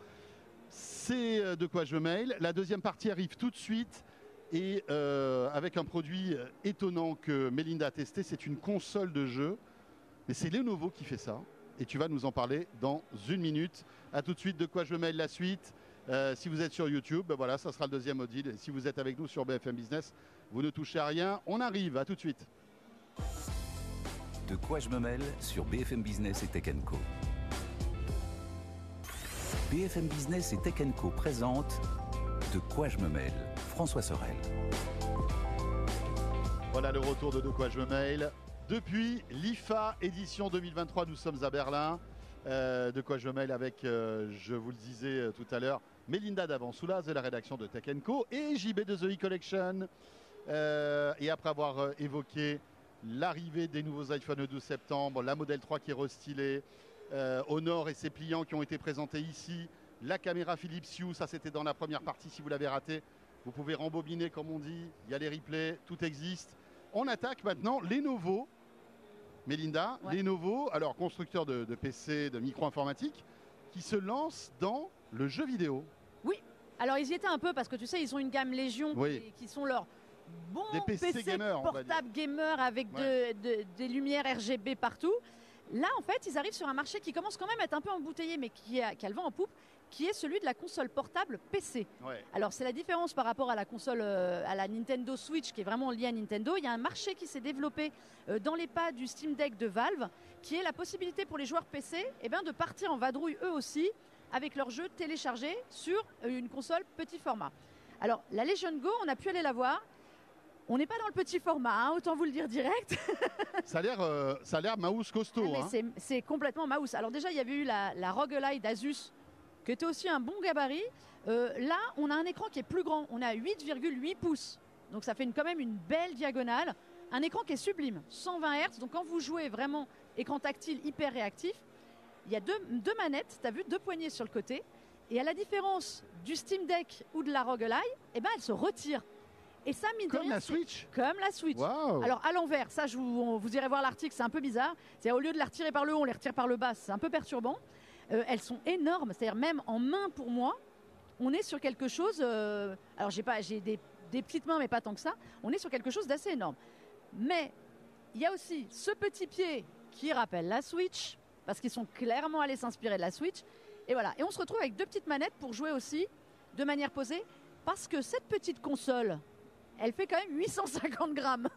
C'est euh, de quoi je mail. La deuxième partie arrive tout de suite et avec un produit étonnant que Melinda a testé, c'est une console de jeu mais c'est Lenovo qui fait ça. Et tu vas nous en parler dans une minute. A tout de suite, de quoi je mail la suite. Euh, si vous êtes sur YouTube, ben voilà, ça sera le deuxième audit. Et si vous êtes avec nous sur BFM Business, vous ne touchez à rien. On arrive, à tout de suite. De quoi je me mêle sur BFM Business et Tech Co. BFM Business et Tech Co présente De quoi je me mêle, François Sorel. Voilà le retour de De quoi je me mail. Depuis l'IFA édition 2023, nous sommes à Berlin. Euh, de quoi je mail avec, euh, je vous le disais euh, tout à l'heure, Melinda Davansoulas de la rédaction de Tech Co et JB de The E-Collection. et après avoir évoqué l'arrivée des nouveaux iPhone le 12 septembre, la modèle 3 qui est restylée, Honor et ses pliants qui ont été présentés ici, la caméra Philips Hue, ça c'était dans la première partie si vous l'avez raté. Vous pouvez rembobiner comme on dit, il y a les replays, tout existe. On attaque maintenant les Mélinda, Lenovo, alors constructeur de, PC, de micro-informatique, qui se lance dans le jeu vidéo. Oui, alors ils y étaient un peu parce que tu sais, ils ont une gamme Légion qui, sont leurs bons PC, portables gamers avec des lumières RGB partout. Là, en fait, ils arrivent sur un marché qui commence quand même à être un peu embouteillé, mais qui a, qui a le vent en poupe qui est celui de la console portable PC. Alors c'est la différence par rapport à la console, euh, à la Nintendo Switch qui est vraiment liée à Nintendo. Il y a un marché qui s'est développé euh, dans les pas du Steam Deck de Valve, qui est la possibilité pour les joueurs PC eh bien, de partir en vadrouille eux aussi avec leurs jeux téléchargés sur euh, une console petit format. Alors la Legion Go, on a pu aller la voir. On n'est pas dans le petit format, hein, autant vous le dire direct. <laughs> ça a l'air, ça a l'air mouse costaud. Ah, hein. c'est, complètement mouse. Alors déjà, il y avait eu la, la roguelite d'Asus qui était aussi un bon gabarit. Euh, là, on a un écran qui est plus grand. On a 8,8 pouces. Donc ça fait quand même une belle diagonale. Un écran qui est sublime, 120 Hz. Donc quand vous jouez vraiment écran tactile hyper réactif, il y a deux, manettes, tu as vu, deux poignées sur le côté. Et à la différence du Steam Deck ou de la ROG Ally, eh ben, elle se retire. Et ça, mine de Comme rien, la Switch Comme la Switch. Alors à l'envers, ça je vous, on- vous irez voir l'article, c'est un peu bizarre. C'est au lieu de les retirer par le haut, on les retire par le bas, c'est un peu perturbant. Euh, elles sont énormes, c'est-à-dire même en main pour moi, on est sur quelque chose. euh, alors j'ai pas, j'ai des, des petites mains, mais pas tant que ça. On est sur quelque chose d'assez énorme. Mais il y a aussi ce petit pied qui rappelle la Switch, parce qu'ils sont clairement allés s'inspirer de la Switch. Et voilà. Et on se retrouve avec deux petites manettes pour jouer aussi de manière posée, parce que cette petite console, elle fait quand même 850 grammes.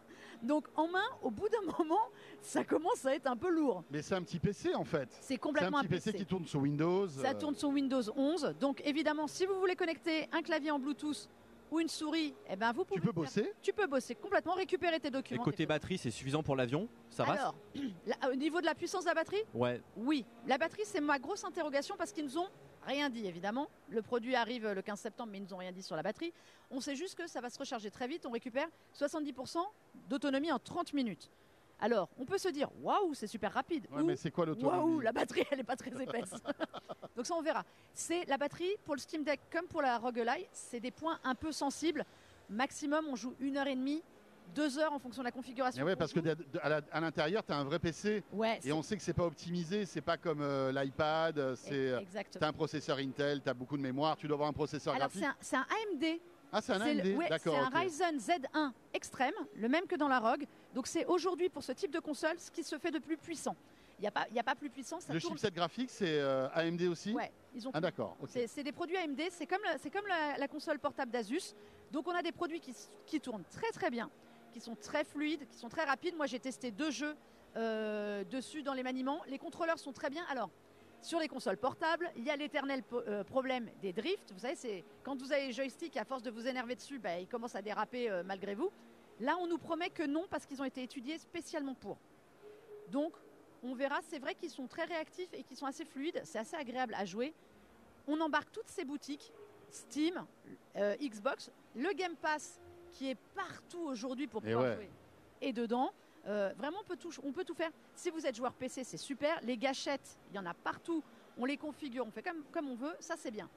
Donc en main, au bout d'un <laughs> moment, ça commence à être un peu lourd. Mais c'est un petit PC en fait. C'est C'est un complètement petit PC, PC. qui tourne sur Windows. Ça euh, tourne sur Windows 11. Donc évidemment, si vous voulez connecter un clavier en Bluetooth ou une souris, eh ben vous pouvez. Tu peux faire. bosser Tu peux bosser complètement, récupérer tes Et documents. côté tes photos. batterie, c'est suffisant pour l'avion? Ça va? Alors, <clears throat> là, au niveau de la puissance de la batterie, Ouais. oui. La batterie, c'est ma grosse interrogation parce qu'ils nous ont rien dit évidemment. Le produit arrive le 15 septembre, mais ils nous ont rien dit sur la batterie. On sait juste que ça va se recharger très vite. On récupère 70% d'autonomie en 30 minutes. Alors, on peut se dire, waouh, c'est super rapide. Ouais, Ou, mais c'est quoi Waouh, l'autonomie la batterie, elle n'est pas très épaisse. <laughs> Donc ça, on verra. C'est la batterie pour le Steam Deck comme pour la Rogue Ally, c'est des points un peu sensibles. Maximum, on joue une heure et demie, deux heures en fonction de la configuration. Qu'on parce que à l'intérieur, tu as un vrai PC. ouais, Et on sait que c'est pas optimisé, c'est pas comme euh, l'iPad, euh, c'est euh, t'as un processeur Intel, tu as beaucoup de mémoire, tu dois avoir un processeur Alors graphique. c'est un, AMD. Ah, c'est un AMD, ouais, d'accord. C'est un. Ryzen Z1 extrême, le même que dans la Rogue. Donc c'est aujourd'hui pour ce type de console ce qui se fait de plus puissant. Il n'y a, pas- y a pas plus puissant, ça Le tourne. chipset graphique, c'est euh, AMD aussi? Ouais, ils ont Ah d'accord, ok. C'est des produits AMD, c'est comme, la, comme la, la console portable d'Asus. Donc on a des produits qui tournent très très bien, qui sont très fluides, qui sont très rapides. Moi j'ai testé deux jeux euh, dessus dans les maniements. Les contrôleurs sont très bien. Alors sur les consoles portables, il y a l'éternel euh, problème des drifts. Vous savez, c'est quand vous avez les joysticks, à force de vous énerver dessus, bah, ils commencent à déraper euh, malgré vous. Là, on nous promet que non parce qu'ils ont été étudiés spécialement pour. Donc, on verra. C'est vrai qu'ils sont très réactifs et qu'ils sont assez fluides. C'est assez agréable à jouer. On embarque toutes ces boutiques, Steam, Xbox, le Game Pass qui est partout aujourd'hui pour Et pouvoir ouais. jouer. Et dedans, euh, vraiment, on peut, tout, on peut tout faire. Si vous êtes joueur PC, c'est super. Les gâchettes, il y en a partout. On les configure, on fait comme, comme on veut. Ça, c'est bien.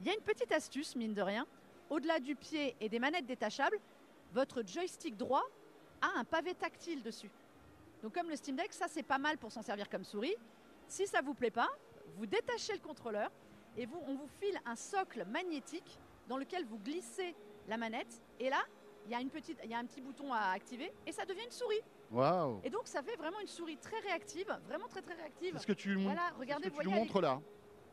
Il y a une petite astuce, mine de rien. Au-delà du pied et des manettes détachables, votre joystick droit a un pavé tactile dessus. Donc comme le Steam Deck, ça c'est pas mal pour s'en servir comme souris. Si ça vous plaît pas, vous détachez le contrôleur et vous, on vous file un socle magnétique dans lequel vous glissez la manette et là il y a une petite, il y a un petit bouton à activer et ça devient une souris. Waouh Et donc ça fait vraiment une souris très réactive, vraiment très très réactive. C'est ce que tu, Voilà, regardez, que montres là.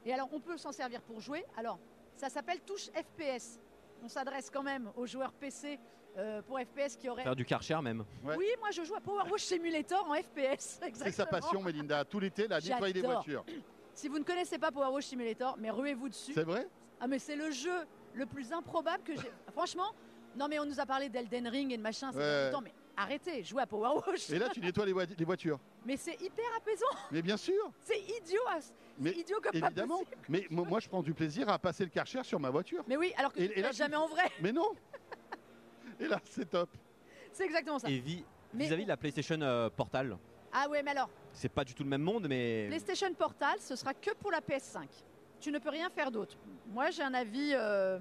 et alors, on peut s'en servir pour jouer. Alors, ça s'appelle touche FPS. On s'adresse quand même aux joueurs PC euh, pour FPS qui auraient. Faire du Karcher même. Ouais. Oui, moi je joue à Power Wash Simulator en FPS. <laughs> C'est sa passion, Melinda. Tout l'été, la nettoyer des voitures. <clears throat> Si vous ne connaissez pas Power Wash Simulator, mais ruez-vous dessus. C'est vrai? Ah, mais c'est le jeu le plus improbable que j'ai. Franchement, non, mais on nous a parlé d'Elden Ring et de machin, c'est Ouais. temps, mais arrêtez, jouez à Power Wash. Et là, tu nettoies les, voi- les voitures. Mais c'est hyper apaisant, Mais bien sûr, c'est idiot, c'est Mais idiot comme pas évidemment. possible. Mais mo- moi, je prends du plaisir à passer le karcher sur ma voiture. Mais oui, alors que Et- tu et ne là, tu- jamais en vrai. Mais non Et là, c'est top. C'est exactement ça. Et Mais- vis-à-vis de la PlayStation euh, Portal, Ah ouais, mais alors, c'est pas du tout le même monde, mais PlayStation Portal, ce sera que pour la PS5. Tu ne peux rien faire d'autre. Moi, j'ai un avis euh,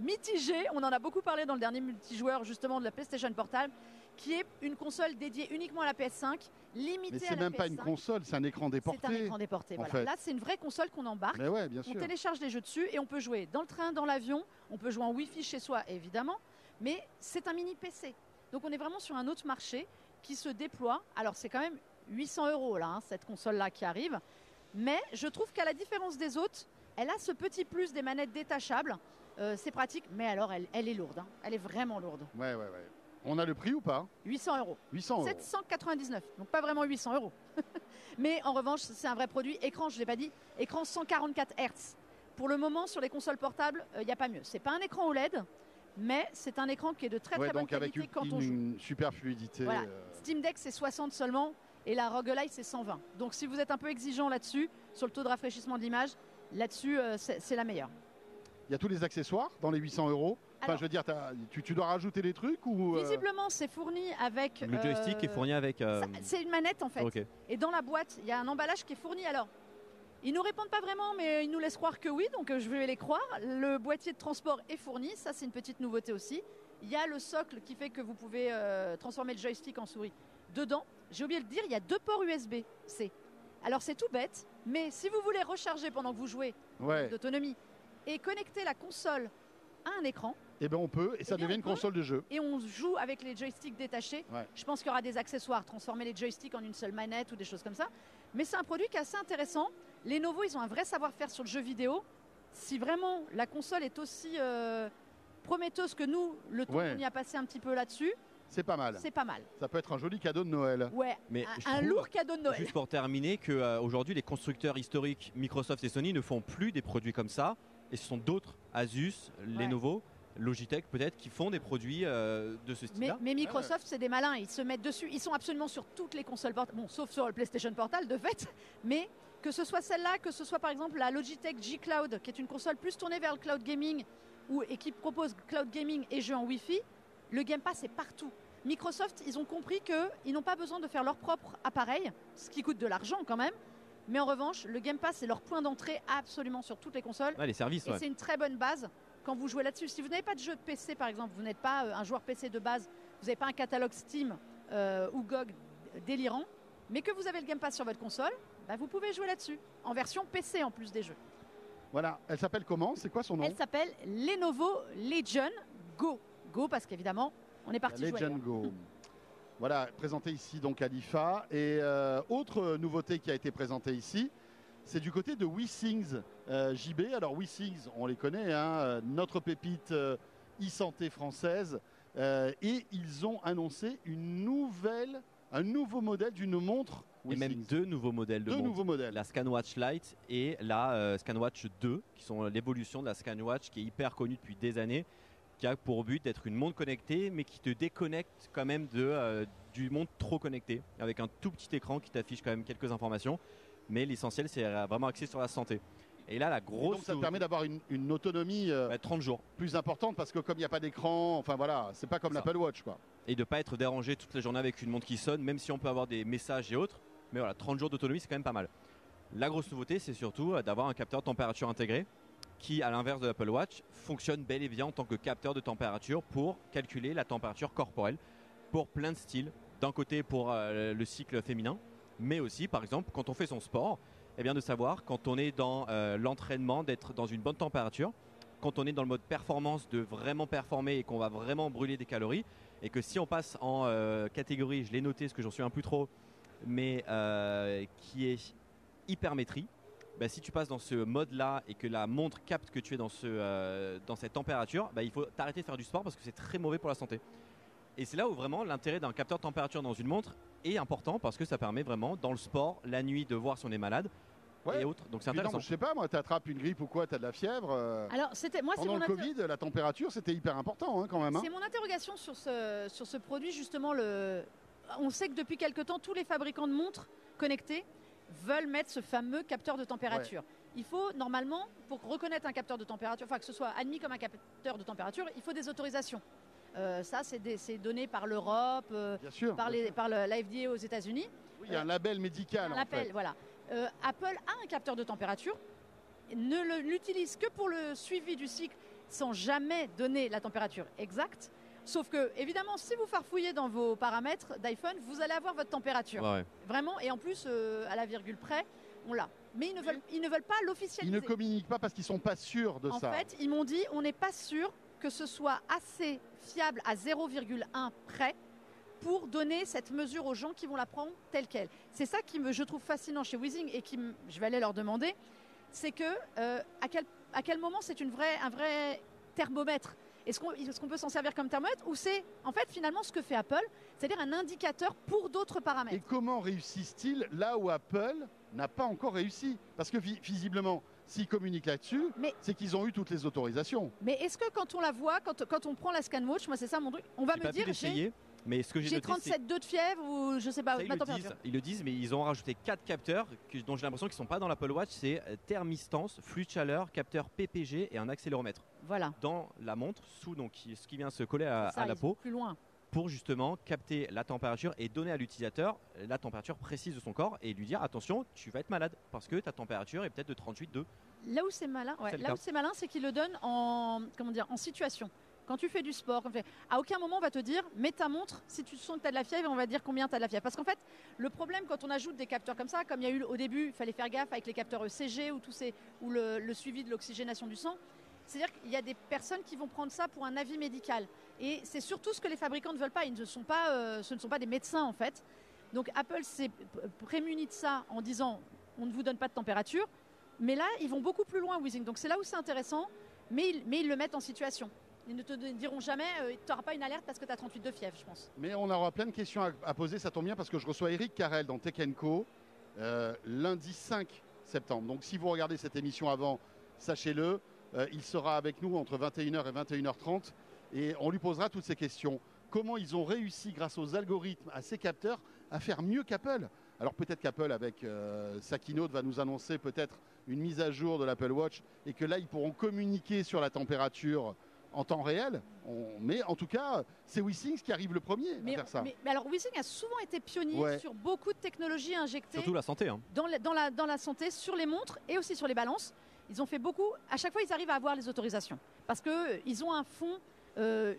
mitigé. On en a beaucoup parlé dans le dernier multijoueur, justement, de la PlayStation Portal, qui est une console dédiée uniquement à la PS5, limitée Mais à c'est la même pas PS5. une console, c'est un écran C'est un déporté. écran déporté. en voilà. fait. Là, c'est une vraie console qu'on embarque. Mais ouais, bien On sûr. télécharge les jeux dessus et on peut jouer dans le train, dans l'avion. On peut jouer en Wi-Fi chez soi, évidemment. Mais c'est un mini PC. Donc on est vraiment sur un autre marché qui se déploie. Alors c'est quand même 800 euros là, hein, cette console-là qui arrive. Mais je trouve qu'à la différence des autres, elle a ce petit plus des manettes détachables. Euh, c'est pratique, mais alors elle, elle est lourde. hein. Elle est vraiment lourde. Ouais, ouais, ouais. On a le prix ou pas? 800 euros. 800 euros. 799, donc pas vraiment 800 euros. <laughs> Mais en revanche, c'est un vrai produit. Écran, je ne l'ai pas dit, écran 144 Hz. Pour le moment, sur les consoles portables, il n'y a pas mieux. C'est pas un écran OLED, mais c'est un écran qui est de très Ouais, très bonne avec qualité une, quand on joue. une super fluidité. Voilà. euh, Steam Deck, c'est 60 seulement, et la Rogue Ally, c'est 120. Donc si vous êtes un peu exigeant là-dessus, sur le taux de rafraîchissement de l'image, là-dessus, euh, c'est la meilleure. Il y a tous les accessoires dans les 800 euros. Enfin, Alors- je veux dire, tu, tu dois rajouter des trucs ou euh, Visiblement, c'est fourni avec. le joystick euh, est fourni avec. euh, C'est une manette en fait. Et dans la boîte, il y a un emballage qui est fourni. Alors, ils nous répondent pas vraiment, mais ils nous laissent croire que oui, donc euh, je vais les croire. Le boîtier de transport est fourni, ça c'est une petite nouveauté aussi. Il y a le socle qui fait que vous pouvez euh, transformer le joystick en souris. Dedans, j'ai oublié de dire, il y a deux ports USB-C. Alors c'est tout bête, mais si vous voulez recharger pendant que vous jouez d'autonomie et connecter la console à un écran, eh ben on peut, et ça eh devient une console de jeu. Et on joue avec les joysticks détachés. Je pense qu'il y aura des accessoires, transformer les joysticks en une seule manette ou des choses comme ça. Mais c'est un produit qui est assez intéressant. Les Lenovo, ils ont un vrai savoir-faire sur le jeu vidéo. Si vraiment la console est aussi euh, prometteuse que nous, le temps qu'on y a passé un petit peu là-dessus, c'est pas mal. C'est pas mal. Ça peut être un joli cadeau de Noël. Ouais. Mais un, lourd cadeau de Noël. Juste pour terminer, qu'aujourd'hui, euh, les constructeurs historiques Microsoft et Sony ne font plus des produits comme ça. Et ce sont d'autres, Asus, Lenovo, Logitech peut-être, qui font des produits euh, de ce style-là. Mais, Microsoft, c'est des malins. Ils se mettent dessus. Ils sont absolument sur toutes les consoles portables. Bon, sauf sur le PlayStation Portal, de fait. <laughs> Mais que ce soit celle-là, que ce soit par exemple la Logitech G Cloud, qui est une console plus tournée vers le cloud gaming ou, et qui propose cloud gaming et jeux en Wi-Fi, le Game Pass est partout. Microsoft, ils ont compris qu'ils n'ont pas besoin de faire leur propre appareil, ce qui coûte de l'argent quand même. Mais en revanche, le Game Pass, c'est leur point d'entrée absolument sur toutes les consoles. les services, et c'est une très bonne base quand vous jouez là-dessus. Si vous n'avez pas de jeu de PC, par exemple, vous n'êtes pas euh, un joueur PC de base, vous n'avez pas un catalogue Steam euh, ou GOG délirant, mais que vous avez le Game Pass sur votre console, bah, vous pouvez jouer là-dessus, en version PC en plus des jeux. Voilà, elle s'appelle comment? C'est quoi son nom? Elle s'appelle Lenovo Legion Go. Go parce qu'évidemment, on est parti jouer. Legion Go. <laughs> Voilà, présenté ici donc à l'IFA. Et euh, autre nouveauté qui a été présentée ici, c'est du côté de WeSings euh, JB. Alors WeSings, on les connaît, hein, euh, notre pépite e-santé française. et ils ont annoncé une nouvelle, un nouveau modèle d'une montre. Et même deux nouveaux modèles de deux nouveaux modèles. La ScanWatch Lite et la ScanWatch 2, qui sont l'évolution de la ScanWatch qui est hyper connue depuis des années qui a pour but d'être une montre connectée, mais qui te déconnecte quand même de, euh, du monde trop connecté, avec un tout petit écran qui t'affiche quand même quelques informations. Mais l'essentiel, c'est vraiment axé sur la santé. Et là, la grosse. donc ça permet d'avoir une, autonomie 30 euh, jours. plus importante parce que comme il n'y a pas d'écran, enfin voilà, c'est pas comme l'Apple Watch quoi. Et de pas être dérangé toute la journée avec une montre qui sonne, même si on peut avoir des messages et autres. Mais voilà, 30 jours d'autonomie, c'est quand même pas mal. La grosse nouveauté, c'est surtout euh, d'avoir un capteur de température intégré qui, à l'inverse de l'Apple Watch, fonctionne bel et bien en tant que capteur de température pour calculer la température corporelle pour plein de styles. D'un côté pour euh, le cycle féminin, mais aussi, par exemple, quand on fait son sport, eh bien de savoir quand on est dans euh, l'entraînement d'être dans une bonne température, quand on est dans le mode performance de vraiment performer et qu'on va vraiment brûler des calories, et que si on passe en euh, catégorie, je l'ai noté, ce que j'en suis un peu trop, mais qui est hypermétrie, bah, si tu passes dans ce mode-là et que la montre capte que tu es dans, ce, euh, dans cette température, bah, il faut t'arrêter de faire du sport parce que c'est très mauvais pour la santé. Et c'est là où vraiment l'intérêt d'un capteur de température dans une montre est important parce que ça permet vraiment dans le sport, la nuit, de voir si on est malade. Et autres. Donc c'est intéressant. je sais pas, moi, tu attrapes une grippe ou quoi, tu as de la fièvre. Euh, Alors, c'était moi, pendant le Covid, la température, c'était hyper important hein, quand même. Hein. C'est mon interrogation sur ce, sur ce produit, justement. Le... On sait que depuis quelque temps, tous les fabricants de montres connectées veulent mettre ce fameux capteur de température. Il faut normalement, pour reconnaître un capteur de température, enfin que ce soit admis comme un capteur de température, il faut des autorisations. Euh, ça, c'est donné par l'Europe, euh, par, par l'AFDA aux États-Unis. Oui, il y a un label médical. Un en voilà. Euh, Apple a un capteur de température, ne l'utilise que pour le suivi du cycle sans jamais donner la température exacte. Sauf que, évidemment, si vous farfouillez dans vos paramètres d'iPhone, vous allez avoir votre température. Vraiment, et en plus, euh, à la virgule près, on l'a. Mais ils ne veulent, ils ne veulent pas l'officialiser. Ils ne communiquent pas parce qu'ils ne sont pas sûrs de ça. En fait, ils m'ont dit, on n'est pas sûr que ce soit assez fiable à 0,1 près pour donner cette mesure aux gens qui vont la prendre telle qu'elle. C'est ça qui me, je trouve fascinant chez Weezing et qui, je vais aller leur demander, c'est que euh, à, quel, à quel moment c'est une vraie, un vrai thermomètre? Est-ce qu'on peut s'en servir comme thermomètre ou c'est en fait finalement ce que fait Apple, c'est-à-dire un indicateur pour d'autres paramètres? Et comment réussissent-ils là où Apple n'a pas encore réussi? Parce que visiblement, s'ils communiquent là-dessus, c'est qu'ils ont eu toutes les autorisations. Mais est-ce que quand on la voit, quand, quand on prend la ScanWatch, moi c'est ça mon truc, on va me dire mais ce que j'ai 37,2 de fièvre ou je sais pas. ils, le disent, ils le disent, mais ils ont rajouté 4 capteurs dont j'ai l'impression qu'ils sont pas dans l'Apple Watch. C'est euh, thermistance, flux de chaleur, capteur PPG et un accéléromètre. Voilà. Dans la montre, sous donc ce qui vient se coller à, la peau. Plus loin pour justement capter la température et donner à l'utilisateur la température précise de son corps et lui dire attention, tu vas être malade parce que ta température est peut-être de 38,2. Là où c'est malin, là où c'est malin, c'est qu'il le donne en comment dire en situation. Quand tu fais du sport, à aucun moment on va te dire mets ta montre si tu sens que tu as de la fièvre, on va dire combien tu as de la fièvre. Parce qu'en fait, le problème quand on ajoute des capteurs comme ça, comme il y a eu au début, il fallait faire gaffe avec les capteurs ECG ou, ou le, suivi de l'oxygénation du sang, c'est-à-dire qu'il y a des personnes qui vont prendre ça pour un avis médical. Et c'est surtout ce que les fabricants ne veulent pas. Ils ne sont pas euh, ce ne sont pas des médecins en fait. Donc Apple s'est prémuni de ça en disant on ne vous donne pas de température. Mais là, ils vont beaucoup plus loin, Weezing. Donc c'est là où c'est intéressant, mais ils le mettent en situation. Ils ne te diront jamais, euh, tu n'auras pas une alerte parce que tu as 38 de fièvre, je pense. Mais on aura plein de questions à, poser, ça tombe bien parce que je reçois Eric Carrel dans Tech Co euh, lundi 5 septembre. Donc si vous regardez cette émission avant, sachez-le, euh, il sera avec nous entre 21h et 21h30 et on lui posera toutes ces questions. Comment ils ont réussi, grâce aux algorithmes, à ces capteurs, à faire mieux qu'Apple? Alors peut-être qu'Apple avec sa keynote va nous annoncer peut-être une mise à jour de l'Apple Watch et que là ils pourront communiquer sur la température en temps réel. Mais en tout cas, c'est WeSings qui arrive le premier mais, à faire ça. Mais, alors WeSings a souvent été pionnier sur beaucoup de technologies injectées. Surtout la santé. Hein. Dans, la, dans, la, dans la santé, sur les montres et aussi sur les balances. Ils ont fait beaucoup. À chaque fois, ils arrivent à avoir les autorisations. Parce qu'ils ont un fond. Euh,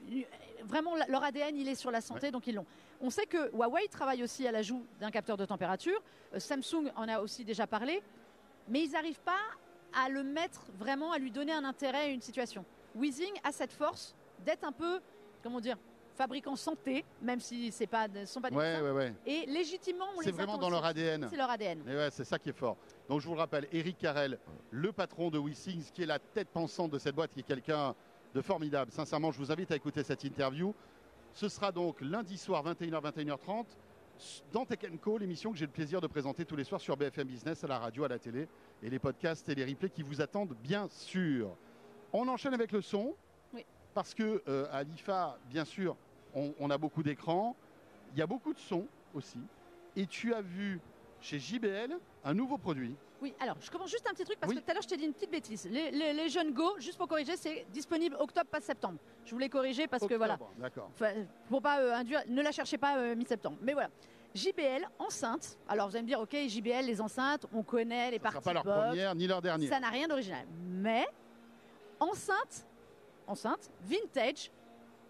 vraiment, leur ADN, il est sur la santé, donc ils l'ont. On sait que Huawei travaille aussi à l'ajout d'un capteur de température. Euh, Samsung en a aussi déjà parlé. Mais ils n'arrivent pas à le mettre vraiment, à lui donner un intérêt à une situation. Weezing a cette force d'être un peu, comment dire, fabricant santé, même si c'est pas, sont pas des ouais, ouais, ouais. Et légitimement, on C'est vraiment dans leur ADN. C'est leur ADN. ouais, c'est ça qui est fort. Donc je vous le rappelle, Eric Carrel, le patron de WeSings, qui est la tête pensante de cette boîte, qui est quelqu'un de formidable. Sincèrement, je vous invite à écouter cette interview. Ce sera donc lundi soir, 21h, 21h30, dans Tech Co, l'émission que j'ai le plaisir de présenter tous les soirs sur BFM Business, à la radio, à la télé, et les podcasts et les replays qui vous attendent, bien sûr. On enchaîne avec le son. Parce que euh, à l'IFA, bien sûr, on, a beaucoup d'écrans. Il y a beaucoup de sons aussi. Et tu as vu chez JBL un nouveau produit. Oui, alors je commence juste un petit truc parce que tout à l'heure je t'ai dit une petite bêtise. Les, jeunes Go, juste pour corriger, c'est disponible octobre, pas septembre. Je voulais corriger parce que voilà. D'accord. Pour pas euh, induire, ne la cherchez pas euh, mi-septembre. Mais voilà. JBL enceinte. Alors vous allez me dire, ok, JBL les enceintes, on connaît les parties. Ce pas leur première ni leur dernière. Ça n'a rien d'original. Mais enceinte, enceinte, vintage.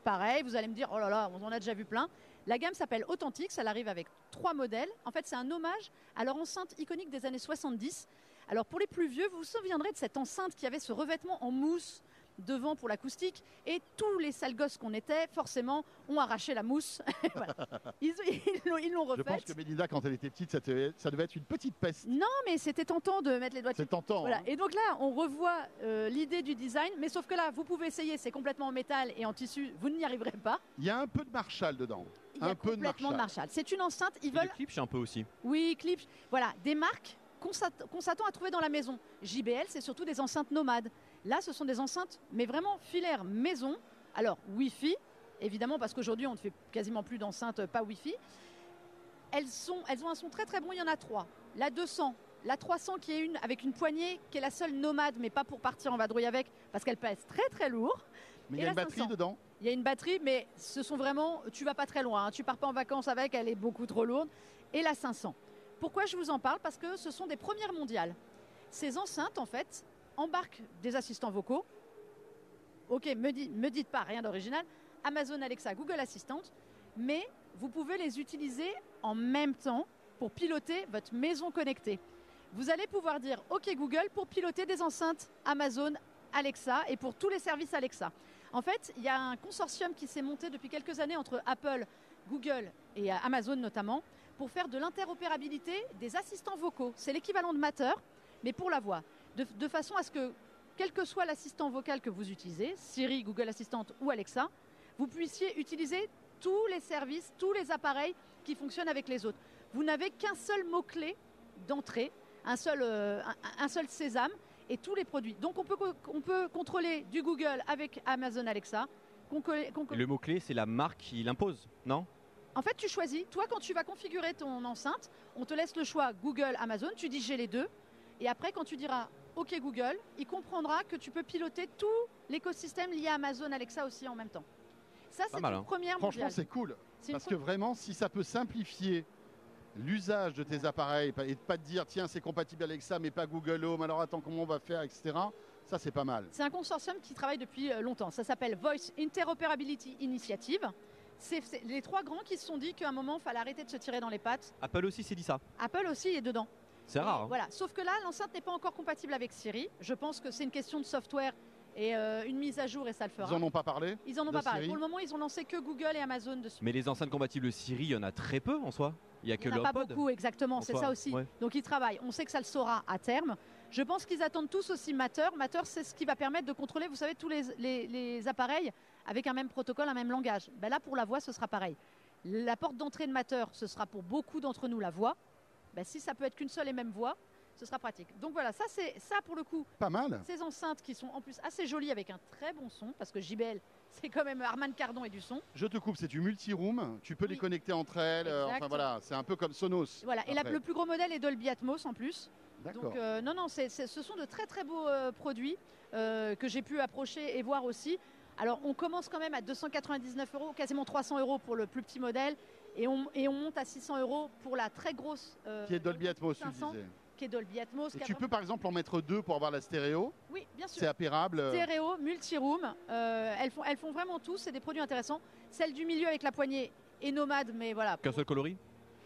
Pareil, vous allez me dire, oh là là, on en a déjà vu plein. La gamme s'appelle Authentic, elle arrive avec trois modèles. En fait, c'est un hommage à leur enceinte iconique des années 70. Alors pour les plus vieux, vous vous souviendrez de cette enceinte qui avait ce revêtement en mousse devant pour l'acoustique. Et tous les sales gosses qu'on était, forcément, ont arraché la mousse. <laughs> <laughs> Ils l'ont refaite. Je pense que Mélinda, quand elle était petite, ça, devait être une petite peste. Non, mais c'était tentant de mettre les doigts dessus. C'est tentant. Hein. Et donc là, on revoit euh, l'idée du design, mais sauf que là, vous pouvez essayer, c'est complètement en métal et en tissu, vous n'y arriverez pas. Il y a un peu de Marshall dedans. Il y a un peu complètement de Marshall. C'est une enceinte. Ils veulent. Clips, un peu aussi. Oui, Clips. Voilà, des marques qu'on s'attend à trouver dans la maison. JBL, c'est surtout des enceintes nomades. Là, ce sont des enceintes, mais vraiment filaires maison. Alors, Wi-Fi, évidemment, parce qu'aujourd'hui, on ne fait quasiment plus d'enceintes pas Wi-Fi. Elles, sont, elles ont un son très très bon, il y en a trois. La 200, la 300 qui est une avec une poignée qui est la seule nomade, mais pas pour partir en vadrouille avec, parce qu'elle pèse très très lourd. Mais il y a une batterie dedans Il y a une batterie, mais ce sont vraiment, tu vas pas très loin, hein. tu pars pas en vacances avec, elle est beaucoup trop lourde. Et la 500. Pourquoi je vous en parle Parce que ce sont des premières mondiales. Ces enceintes, en fait, embarquent des assistants vocaux. Ok, me, me dites pas rien d'original. Amazon Alexa, Google Assistant. Mais vous pouvez les utiliser en même temps pour piloter votre maison connectée. Vous allez pouvoir dire OK Google pour piloter des enceintes Amazon Alexa et pour tous les services Alexa. En fait, il y a un consortium qui s'est monté depuis quelques années entre Apple, Google et Amazon notamment pour faire de l'interopérabilité des assistants vocaux. C'est l'équivalent de Matter, mais pour la voix. De, façon à ce que, quel que soit l'assistant vocal que vous utilisez, Siri, Google Assistant ou Alexa, vous puissiez utiliser tous les services, tous les appareils qui fonctionnent avec les autres. Vous n'avez qu'un seul mot-clé d'entrée, un seul, euh, un, seul sésame et tous les produits. Donc on peut, on peut contrôler du Google avec Amazon Alexa. le mot-clé, c'est la marque qui l'impose, non? En fait, tu choisis, toi, quand tu vas configurer ton enceinte, on te laisse le choix Google, Amazon, tu dis j'ai les deux. Et après, quand tu diras OK Google, il comprendra que tu peux piloter tout l'écosystème lié à Amazon Alexa aussi en même temps. Ça, c'est une hein. première Franchement, c'est cool. Parce que vraiment, si ça peut simplifier l'usage de tes appareils et de pas te dire tiens, c'est compatible avec ça, mais pas Google Home, alors attends, comment on va faire, etc Ça, c'est pas mal. C'est un consortium qui travaille depuis euh, longtemps. Ça s'appelle Voice Interoperability Initiative. C'est les trois grands qui se sont dit qu'à un moment, il fallait arrêter de se tirer dans les pattes. Apple aussi s'est dit ça. Apple aussi est dedans. C'est rare. Hein. Voilà. Sauf que là, l'enceinte n'est pas encore compatible avec Siri. Je pense que c'est une question de software et euh, une mise à jour et ça le fera. Ils en ont pas parlé Ils en ont pas parlé. Pour le moment, ils ont lancé que Google et Amazon dessus. Mais les enceintes compatibles Siri, il y en a très peu en soi. Il y a que Il n'y en a pas beaucoup, exactement. C'est ça aussi. Donc ils travaillent. On sait que ça le saura à terme. Je pense qu'ils attendent tous aussi Matter. Matter, c'est ce qui va permettre de contrôler, vous savez, tous les, appareils avec un même protocole, un même langage. Ben là, pour la voix, ce sera pareil. La porte d'entrée de Matter, ce sera pour beaucoup d'entre nous la voix. Ben, si ça peut être qu'une seule et même voix, ce sera pratique. Donc voilà, ça c'est ça pour le coup. Pas mal. Ces enceintes qui sont en plus assez jolies avec un très bon son, parce que JBL, <laughs> c'est quand même Armand Cardon et du son. Je te coupe, c'est du multi-room. Tu peux les connecter entre elles. Euh, enfin voilà, c'est un peu comme Sonos. Voilà, et le plus gros modèle est Dolby Atmos en plus. Donc euh, non, non, ce sont de très très beaux euh, produits que j'ai pu approcher et voir aussi. Alors on commence quand même à 299 euros, quasiment 300 euros pour le plus petit modèle, et on, et on monte à 600 euros pour la très grosse. qui est Dolby Atmos, tu disais qui est Dolby Atmos. tu peux par exemple en mettre deux pour avoir la stéréo Oui, bien sûr. C'est apérable. Stéréo, multi-room. Euh, elles, font, elles font vraiment tout. C'est des produits intéressants. Celle du milieu avec la poignée est nomade, mais voilà. Qu'un seul coloris?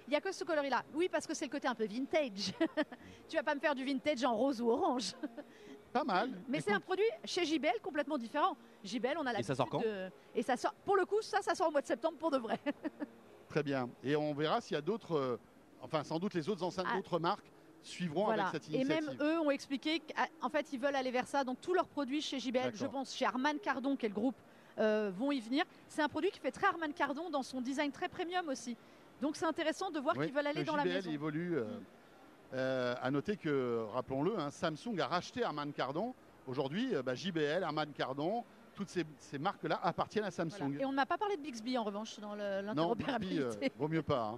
Il n'y a que ce coloris-là. Oui, parce que c'est le côté un peu vintage. <laughs> tu vas pas me faire du vintage en rose ou orange. Pas mal. Mais c'est un produit chez JBL complètement différent. JBL, on a la. Et ça sort quand Et ça sort. Pour le coup, ça, ça sort au mois de septembre pour de vrai. <laughs> Très bien. Et on verra s'il y a d'autres. Euh, enfin, sans doute les autres enceintes ah. d'autres marques suivront avec cette initiative. Et même eux ont expliqué qu'en fait, ils veulent aller vers ça. Donc, tous leurs produits chez JBL, je pense, chez Arman Cardon, qui est le groupe, euh, vont y venir. C'est un produit qui fait très Arman Cardon dans son design très premium aussi. Donc, c'est intéressant de voir qu'ils veulent aller dans la maison. évolue. Euh, mm. Euh, à noter que, rappelons-le, hein, Samsung a racheté Arman Cardon. Aujourd'hui, bah, JBL, Arman Cardon, toutes ces, marques-là appartiennent à Samsung. Et on n'a pas parlé de Bixby en revanche dans l'interopérabilité. Non, Bixby, vaut mieux pas.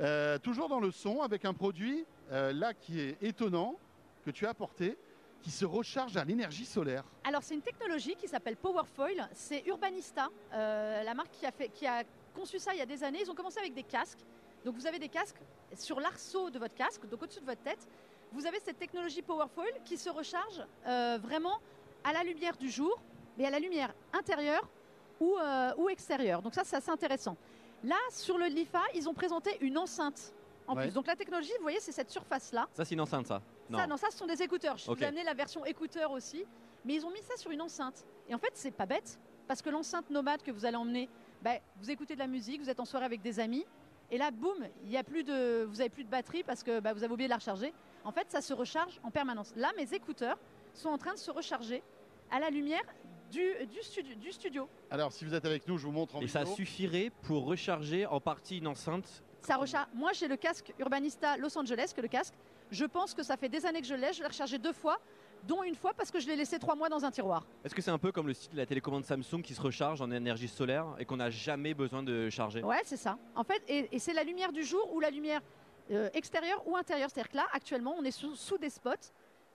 Hein. toujours dans le son avec un produit euh, là qui est étonnant, que tu as apporté, qui se recharge à l'énergie solaire. Alors c'est une technologie qui s'appelle Powerfoil. C'est Urbanista, euh, la marque qui a, fait, qui a conçu ça il y a des années. Ils ont commencé avec des casques. Donc vous avez des casques sur l'arceau de votre casque, donc au-dessus de votre tête. Vous avez cette technologie Powerfoil qui se recharge euh, vraiment à la lumière du jour, mais à la lumière intérieure ou, ou extérieure. Donc ça, c'est assez intéressant. Là, sur le LIFA, ils ont présenté une enceinte en plus. Donc la technologie, vous voyez, c'est cette surface-là. Ça, c'est une enceinte, ça non. Ça, non, ça, ce sont des écouteurs. Je vous ai amené la version écouteur aussi. Mais ils ont mis ça sur une enceinte. Et en fait, c'est pas bête, parce que l'enceinte nomade que vous allez emmener, bah, vous écoutez de la musique, vous êtes en soirée avec des amis, et là, boum, il y a plus de, vous n'avez plus de batterie parce que bah, vous avez oublié de la recharger. En fait, ça se recharge en permanence. Là, mes écouteurs sont en train de se recharger à la lumière du, studio, du, studio, Alors, si vous êtes avec nous, je vous montre en Et ça suffirait pour recharger en partie une enceinte ça recharge. Moi, j'ai le casque Urbanista Los Angeles, que le casque. Je pense que ça fait des années que je l'ai. Je l'ai rechargé deux fois, dont une fois parce que je l'ai laissé trois mois dans un tiroir. Est-ce que c'est un peu comme le site de la télécommande Samsung qui se recharge en énergie solaire et qu'on n'a jamais besoin de charger? Ouais, c'est ça. En fait, et, c'est la lumière du jour ou la lumière euh, extérieure ou intérieure. C'est-à-dire que là, actuellement, on est sous, des spots.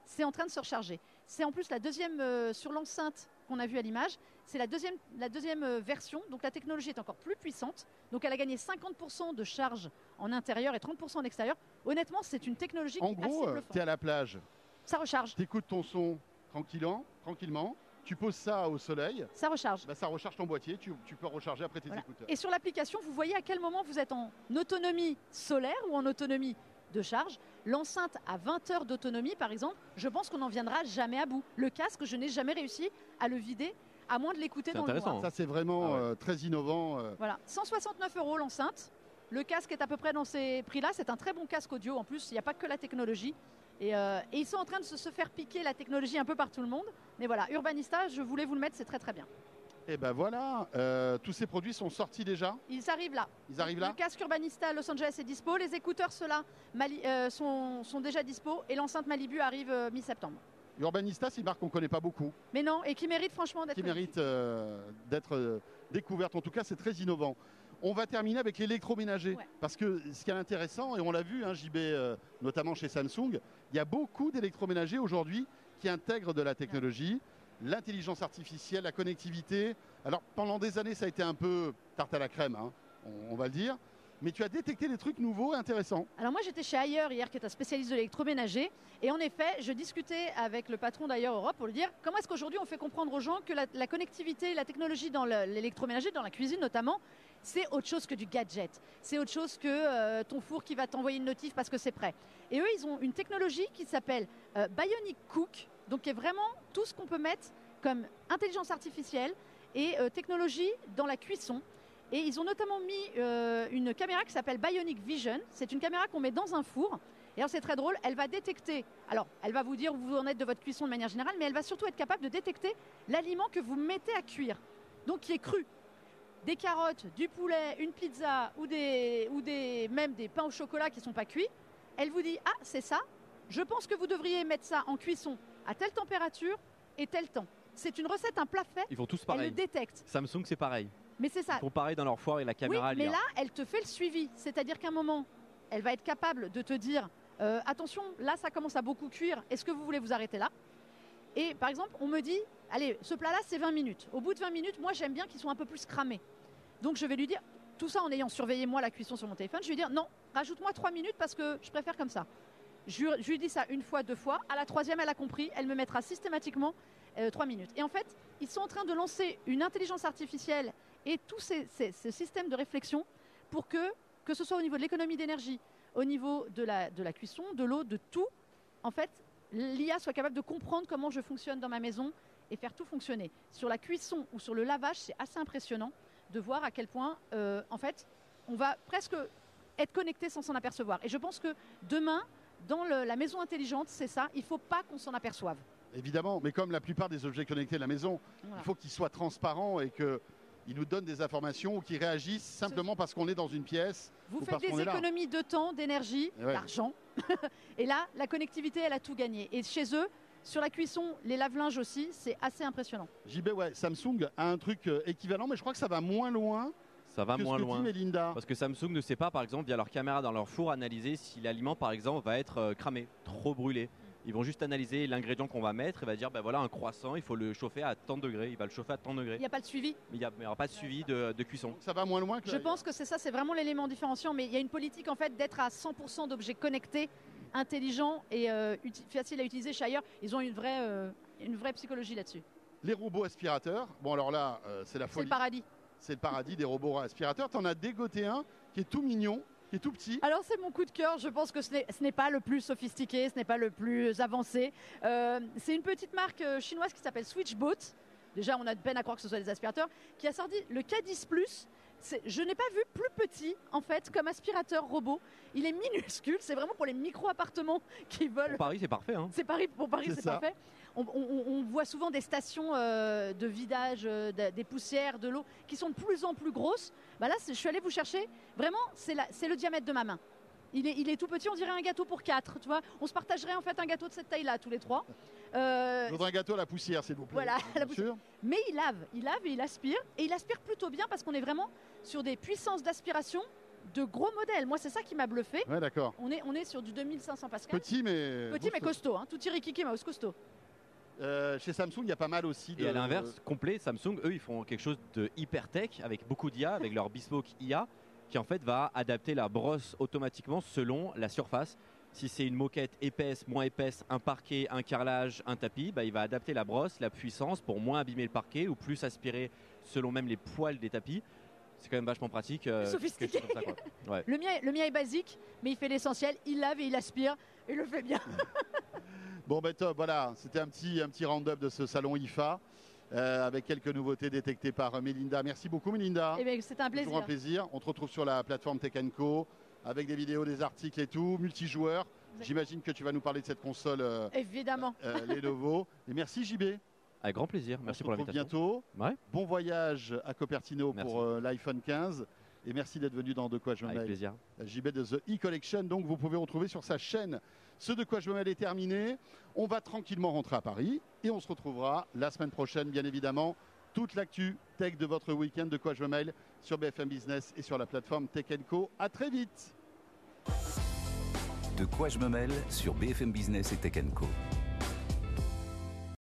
C'est en train de se recharger. C'est en plus la deuxième euh, sur l'enceinte qu'on a vu à l'image. C'est la deuxième, la deuxième euh, version, donc la technologie est encore plus puissante. Donc elle a gagné 50% de charge en intérieur et 30% en extérieur. Honnêtement, c'est une technologie en gros, tu es à la plage. Ça recharge. Tu écoutes ton son tranquillement, tranquillement. Tu poses ça au soleil. Ça recharge. Bah, ça recharge ton boîtier. Tu, peux recharger après tes écouteurs. Et sur l'application, vous voyez à quel moment vous êtes en autonomie solaire ou en autonomie de charge. L'enceinte à 20 heures d'autonomie, par exemple, je pense qu'on n'en viendra jamais à bout. Le casque, je n'ai jamais réussi à le vider à moins de l'écouter dans le noir. Ça, c'est vraiment ah euh, très innovant. Euh. Voilà, 169 euros l'enceinte. Le casque est à peu près dans ces prix-là. C'est un très bon casque audio. En plus, il n'y a pas que la technologie. Et, euh, et, ils sont en train de se, faire piquer la technologie un peu par tout le monde. Mais voilà, Urbanista, je voulais vous le mettre, c'est très très bien. Et ben voilà, tous ces produits sont sortis déjà Ils arrivent là. Ils arrivent là Le casque Urbanista Los Angeles est dispo. Les écouteurs, ceux-là, sont, sont, déjà dispo. Et l'enceinte Malibu arrive mi-septembre. Urbanista, c'est une marque qu'on ne connaît pas beaucoup. Mais non, et qui mérite franchement d'être Qui mérite euh, d'être euh, découverte. En tout cas, c'est très innovant. On va terminer avec l'électroménager. Parce que ce qui est intéressant, et on l'a vu, hein, JB, euh, notamment chez Samsung, il y a beaucoup d'électroménagers aujourd'hui qui intègrent de la technologie, l'intelligence artificielle, la connectivité. Alors pendant des années, ça a été un peu tarte à la crème, hein, on, va le dire. mais tu as détecté des trucs nouveaux et intéressants. Alors moi j'étais chez Ailleurs hier, qui est un spécialiste de l'électroménager, et en effet je discutais avec le patron d'Ailleurs Europe pour lui dire comment est-ce qu'aujourd'hui on fait comprendre aux gens que la, connectivité, la technologie dans l'électroménager, dans la cuisine notamment, c'est autre chose que du gadget. C'est autre chose que euh, ton four qui va t'envoyer une notif parce que c'est prêt. Et eux, ils ont une technologie qui s'appelle euh, Bionic Cook, donc qui est vraiment tout ce qu'on peut mettre comme intelligence artificielle et euh, technologie dans la cuisson. Et ils ont notamment mis une caméra qui s'appelle Bionic Vision. C'est une caméra qu'on met dans un four. Et alors c'est très drôle, elle va détecter, alors elle va vous dire où vous en êtes de votre cuisson de manière générale, mais elle va surtout être capable de détecter l'aliment que vous mettez à cuire, donc qui est cru. Des carottes, du poulet, une pizza ou, des, ou des, même des pains au chocolat qui ne sont pas cuits. Elle vous dit, ah c'est ça, je pense que vous devriez mettre ça en cuisson à telle température et tel temps. C'est une recette, un plat fait. Ils font tous pareil. Elle le détecte. Samsung, c'est pareil. Mais c'est ça. Ils font pareil dans leur foire et la caméra. Oui, mais là, elle te fait le suivi. C'est-à-dire qu'à un moment, elle va être capable de te dire euh, attention, là, ça commence à beaucoup cuire. Est-ce que vous voulez vous arrêter là? Et par exemple, on me dit allez, ce plat-là, c'est 20 minutes. Au bout de 20 minutes, moi, j'aime bien qu'ils soient un peu plus cramés. Donc, je vais lui dire tout ça en ayant surveillé moi la cuisson sur mon téléphone. Je vais lui dire non, rajoute-moi 3 minutes parce que je préfère comme ça. Je, lui dis ça une fois, deux fois. À la troisième, elle a compris. Elle me mettra systématiquement euh, trois minutes. Et en fait, ils sont en train de lancer une intelligence artificielle et tous ces, systèmes de réflexion pour que, que ce soit au niveau de l'économie d'énergie, au niveau de la cuisson, de l'eau, de tout, en fait, l'IA soit capable de comprendre comment je fonctionne dans ma maison et faire tout fonctionner. Sur la cuisson ou sur le lavage, c'est assez impressionnant de voir à quel point, euh, en fait, on va presque être connecté sans s'en apercevoir. Et je pense que demain, dans la maison intelligente, c'est ça, il ne faut pas qu'on s'en aperçoive. Évidemment, mais comme la plupart des objets connectés de la maison, il faut qu'ils soient transparents et qu'ils nous donnent des informations ou qu'ils réagissent simplement parce qu'on est dans une pièce. Vous faites des économies de temps, d'énergie, d'argent. <laughs> et là, la connectivité, elle a tout gagné. Et chez eux, sur la cuisson, les lave-linges aussi, c'est assez impressionnant. JB, ouais, Samsung a un truc euh, équivalent, mais je crois que ça va moins loin. Ça va moins loin. Melinda. Parce que Samsung ne sait pas, par exemple, via leur caméra dans leur four, analyser si l'aliment, par exemple, va être euh, cramé, trop brûlé. Ils vont juste analyser l'ingrédient qu'on va mettre et va dire ben voilà un croissant, il faut le chauffer à tant de degrés. Il va le chauffer à tant de degrés. Il n'y a pas de suivi. Il n'y aura pas de suivi de, cuisson. ça va moins loin que. Je pense que c'est ça, c'est vraiment l'élément différenciant. Mais il y a une politique en fait d'être à 100% d'objets connectés, intelligents et euh, faciles à utiliser chez ailleurs. Ils ont une vraie, euh, une vraie psychologie là-dessus. Les robots aspirateurs. Bon alors là, euh, c'est la folie. C'est le paradis. C'est le paradis des robots aspirateurs. Tu en as dégoté un qui est tout mignon qui est tout petit. Alors c'est mon coup de cœur, je pense que ce n'est pas le plus sophistiqué, ce n'est pas le plus avancé. Euh, c'est une petite marque chinoise qui s'appelle Switchbot. Déjà, on a de peine à croire que ce soit des aspirateurs, qui a sorti le K10 Plus. Je n'ai pas vu plus petit, en fait, comme aspirateur robot. Il est <laughs> minuscule, c'est vraiment pour les micro-appartements qui veulent. Pour Paris, c'est parfait. Hein. C'est Paris, pour Paris, c'est parfait on, voit souvent des stations euh, de vidage euh, des poussières, de l'eau, qui sont de plus en plus grosses. Bah là, je suis allée vous chercher. Vraiment, c'est le diamètre de ma main. Il est, tout petit, on dirait un gâteau pour quatre. Tu vois on se partagerait en fait un gâteau de cette taille-là, tous les trois. Euh, je voudrais un gâteau à la poussière, s'il vous plaît. Voilà, la poussière. Mais il lave, il lave et il aspire. Et il aspire plutôt bien parce qu'on est vraiment sur des puissances d'aspiration de gros modèles. Moi, c'est ça qui m'a bluffé. Ouais, d'accord. On est, on est sur du 2500 Pascal. Petit, mais. Petit, mais costaud. Hein. Tout mais mouse costaud. Euh, chez Samsung, il y a pas mal aussi de. Et à l'inverse, complet, Samsung, eux, ils font quelque chose de hyper tech avec beaucoup d'IA, avec leur bespoke IA, qui en fait va adapter la brosse automatiquement selon la surface. Si c'est une moquette épaisse, moins épaisse, un parquet, un carrelage, un tapis, bah, il va adapter la brosse, la puissance pour moins abîmer le parquet ou plus aspirer selon même les poils des tapis. C'est quand même vachement pratique. Euh, sophistiqué. le, mien, le mien est basique, mais il fait l'essentiel. Il lave et il aspire et le fait bien. <laughs> Bon, ben top, voilà, c'était un petit, un petit round-up de ce salon IFA. Euh, avec quelques nouveautés détectées par Melinda. Merci beaucoup Melinda. Eh bien, c'est un plaisir. Toujours un plaisir. On te retrouve sur la plateforme Tech Co avec des vidéos, des articles et tout, multijoueurs. J'imagine que tu vas nous parler de cette console. Euh, Évidemment. Euh, Lenovo. <laughs> Et merci JB. Avec grand plaisir. Merci pour l'invitation. bientôt. Bon voyage à Cupertino pour euh, l'iPhone 15. Et merci d'être venu dans De quoi je me Avec plaisir. JB de The E-Collection. Donc, vous pouvez retrouver sur sa chaîne ce de quoi je est terminé. On va tranquillement rentrer à Paris et on se retrouvera la semaine prochaine, bien évidemment. Toute l'actu tech de votre week-end de quoi je me mêle sur BFM Business et sur la plateforme Tech Co. À très vite. De quoi je me mêle sur BFM Business et Tech Co.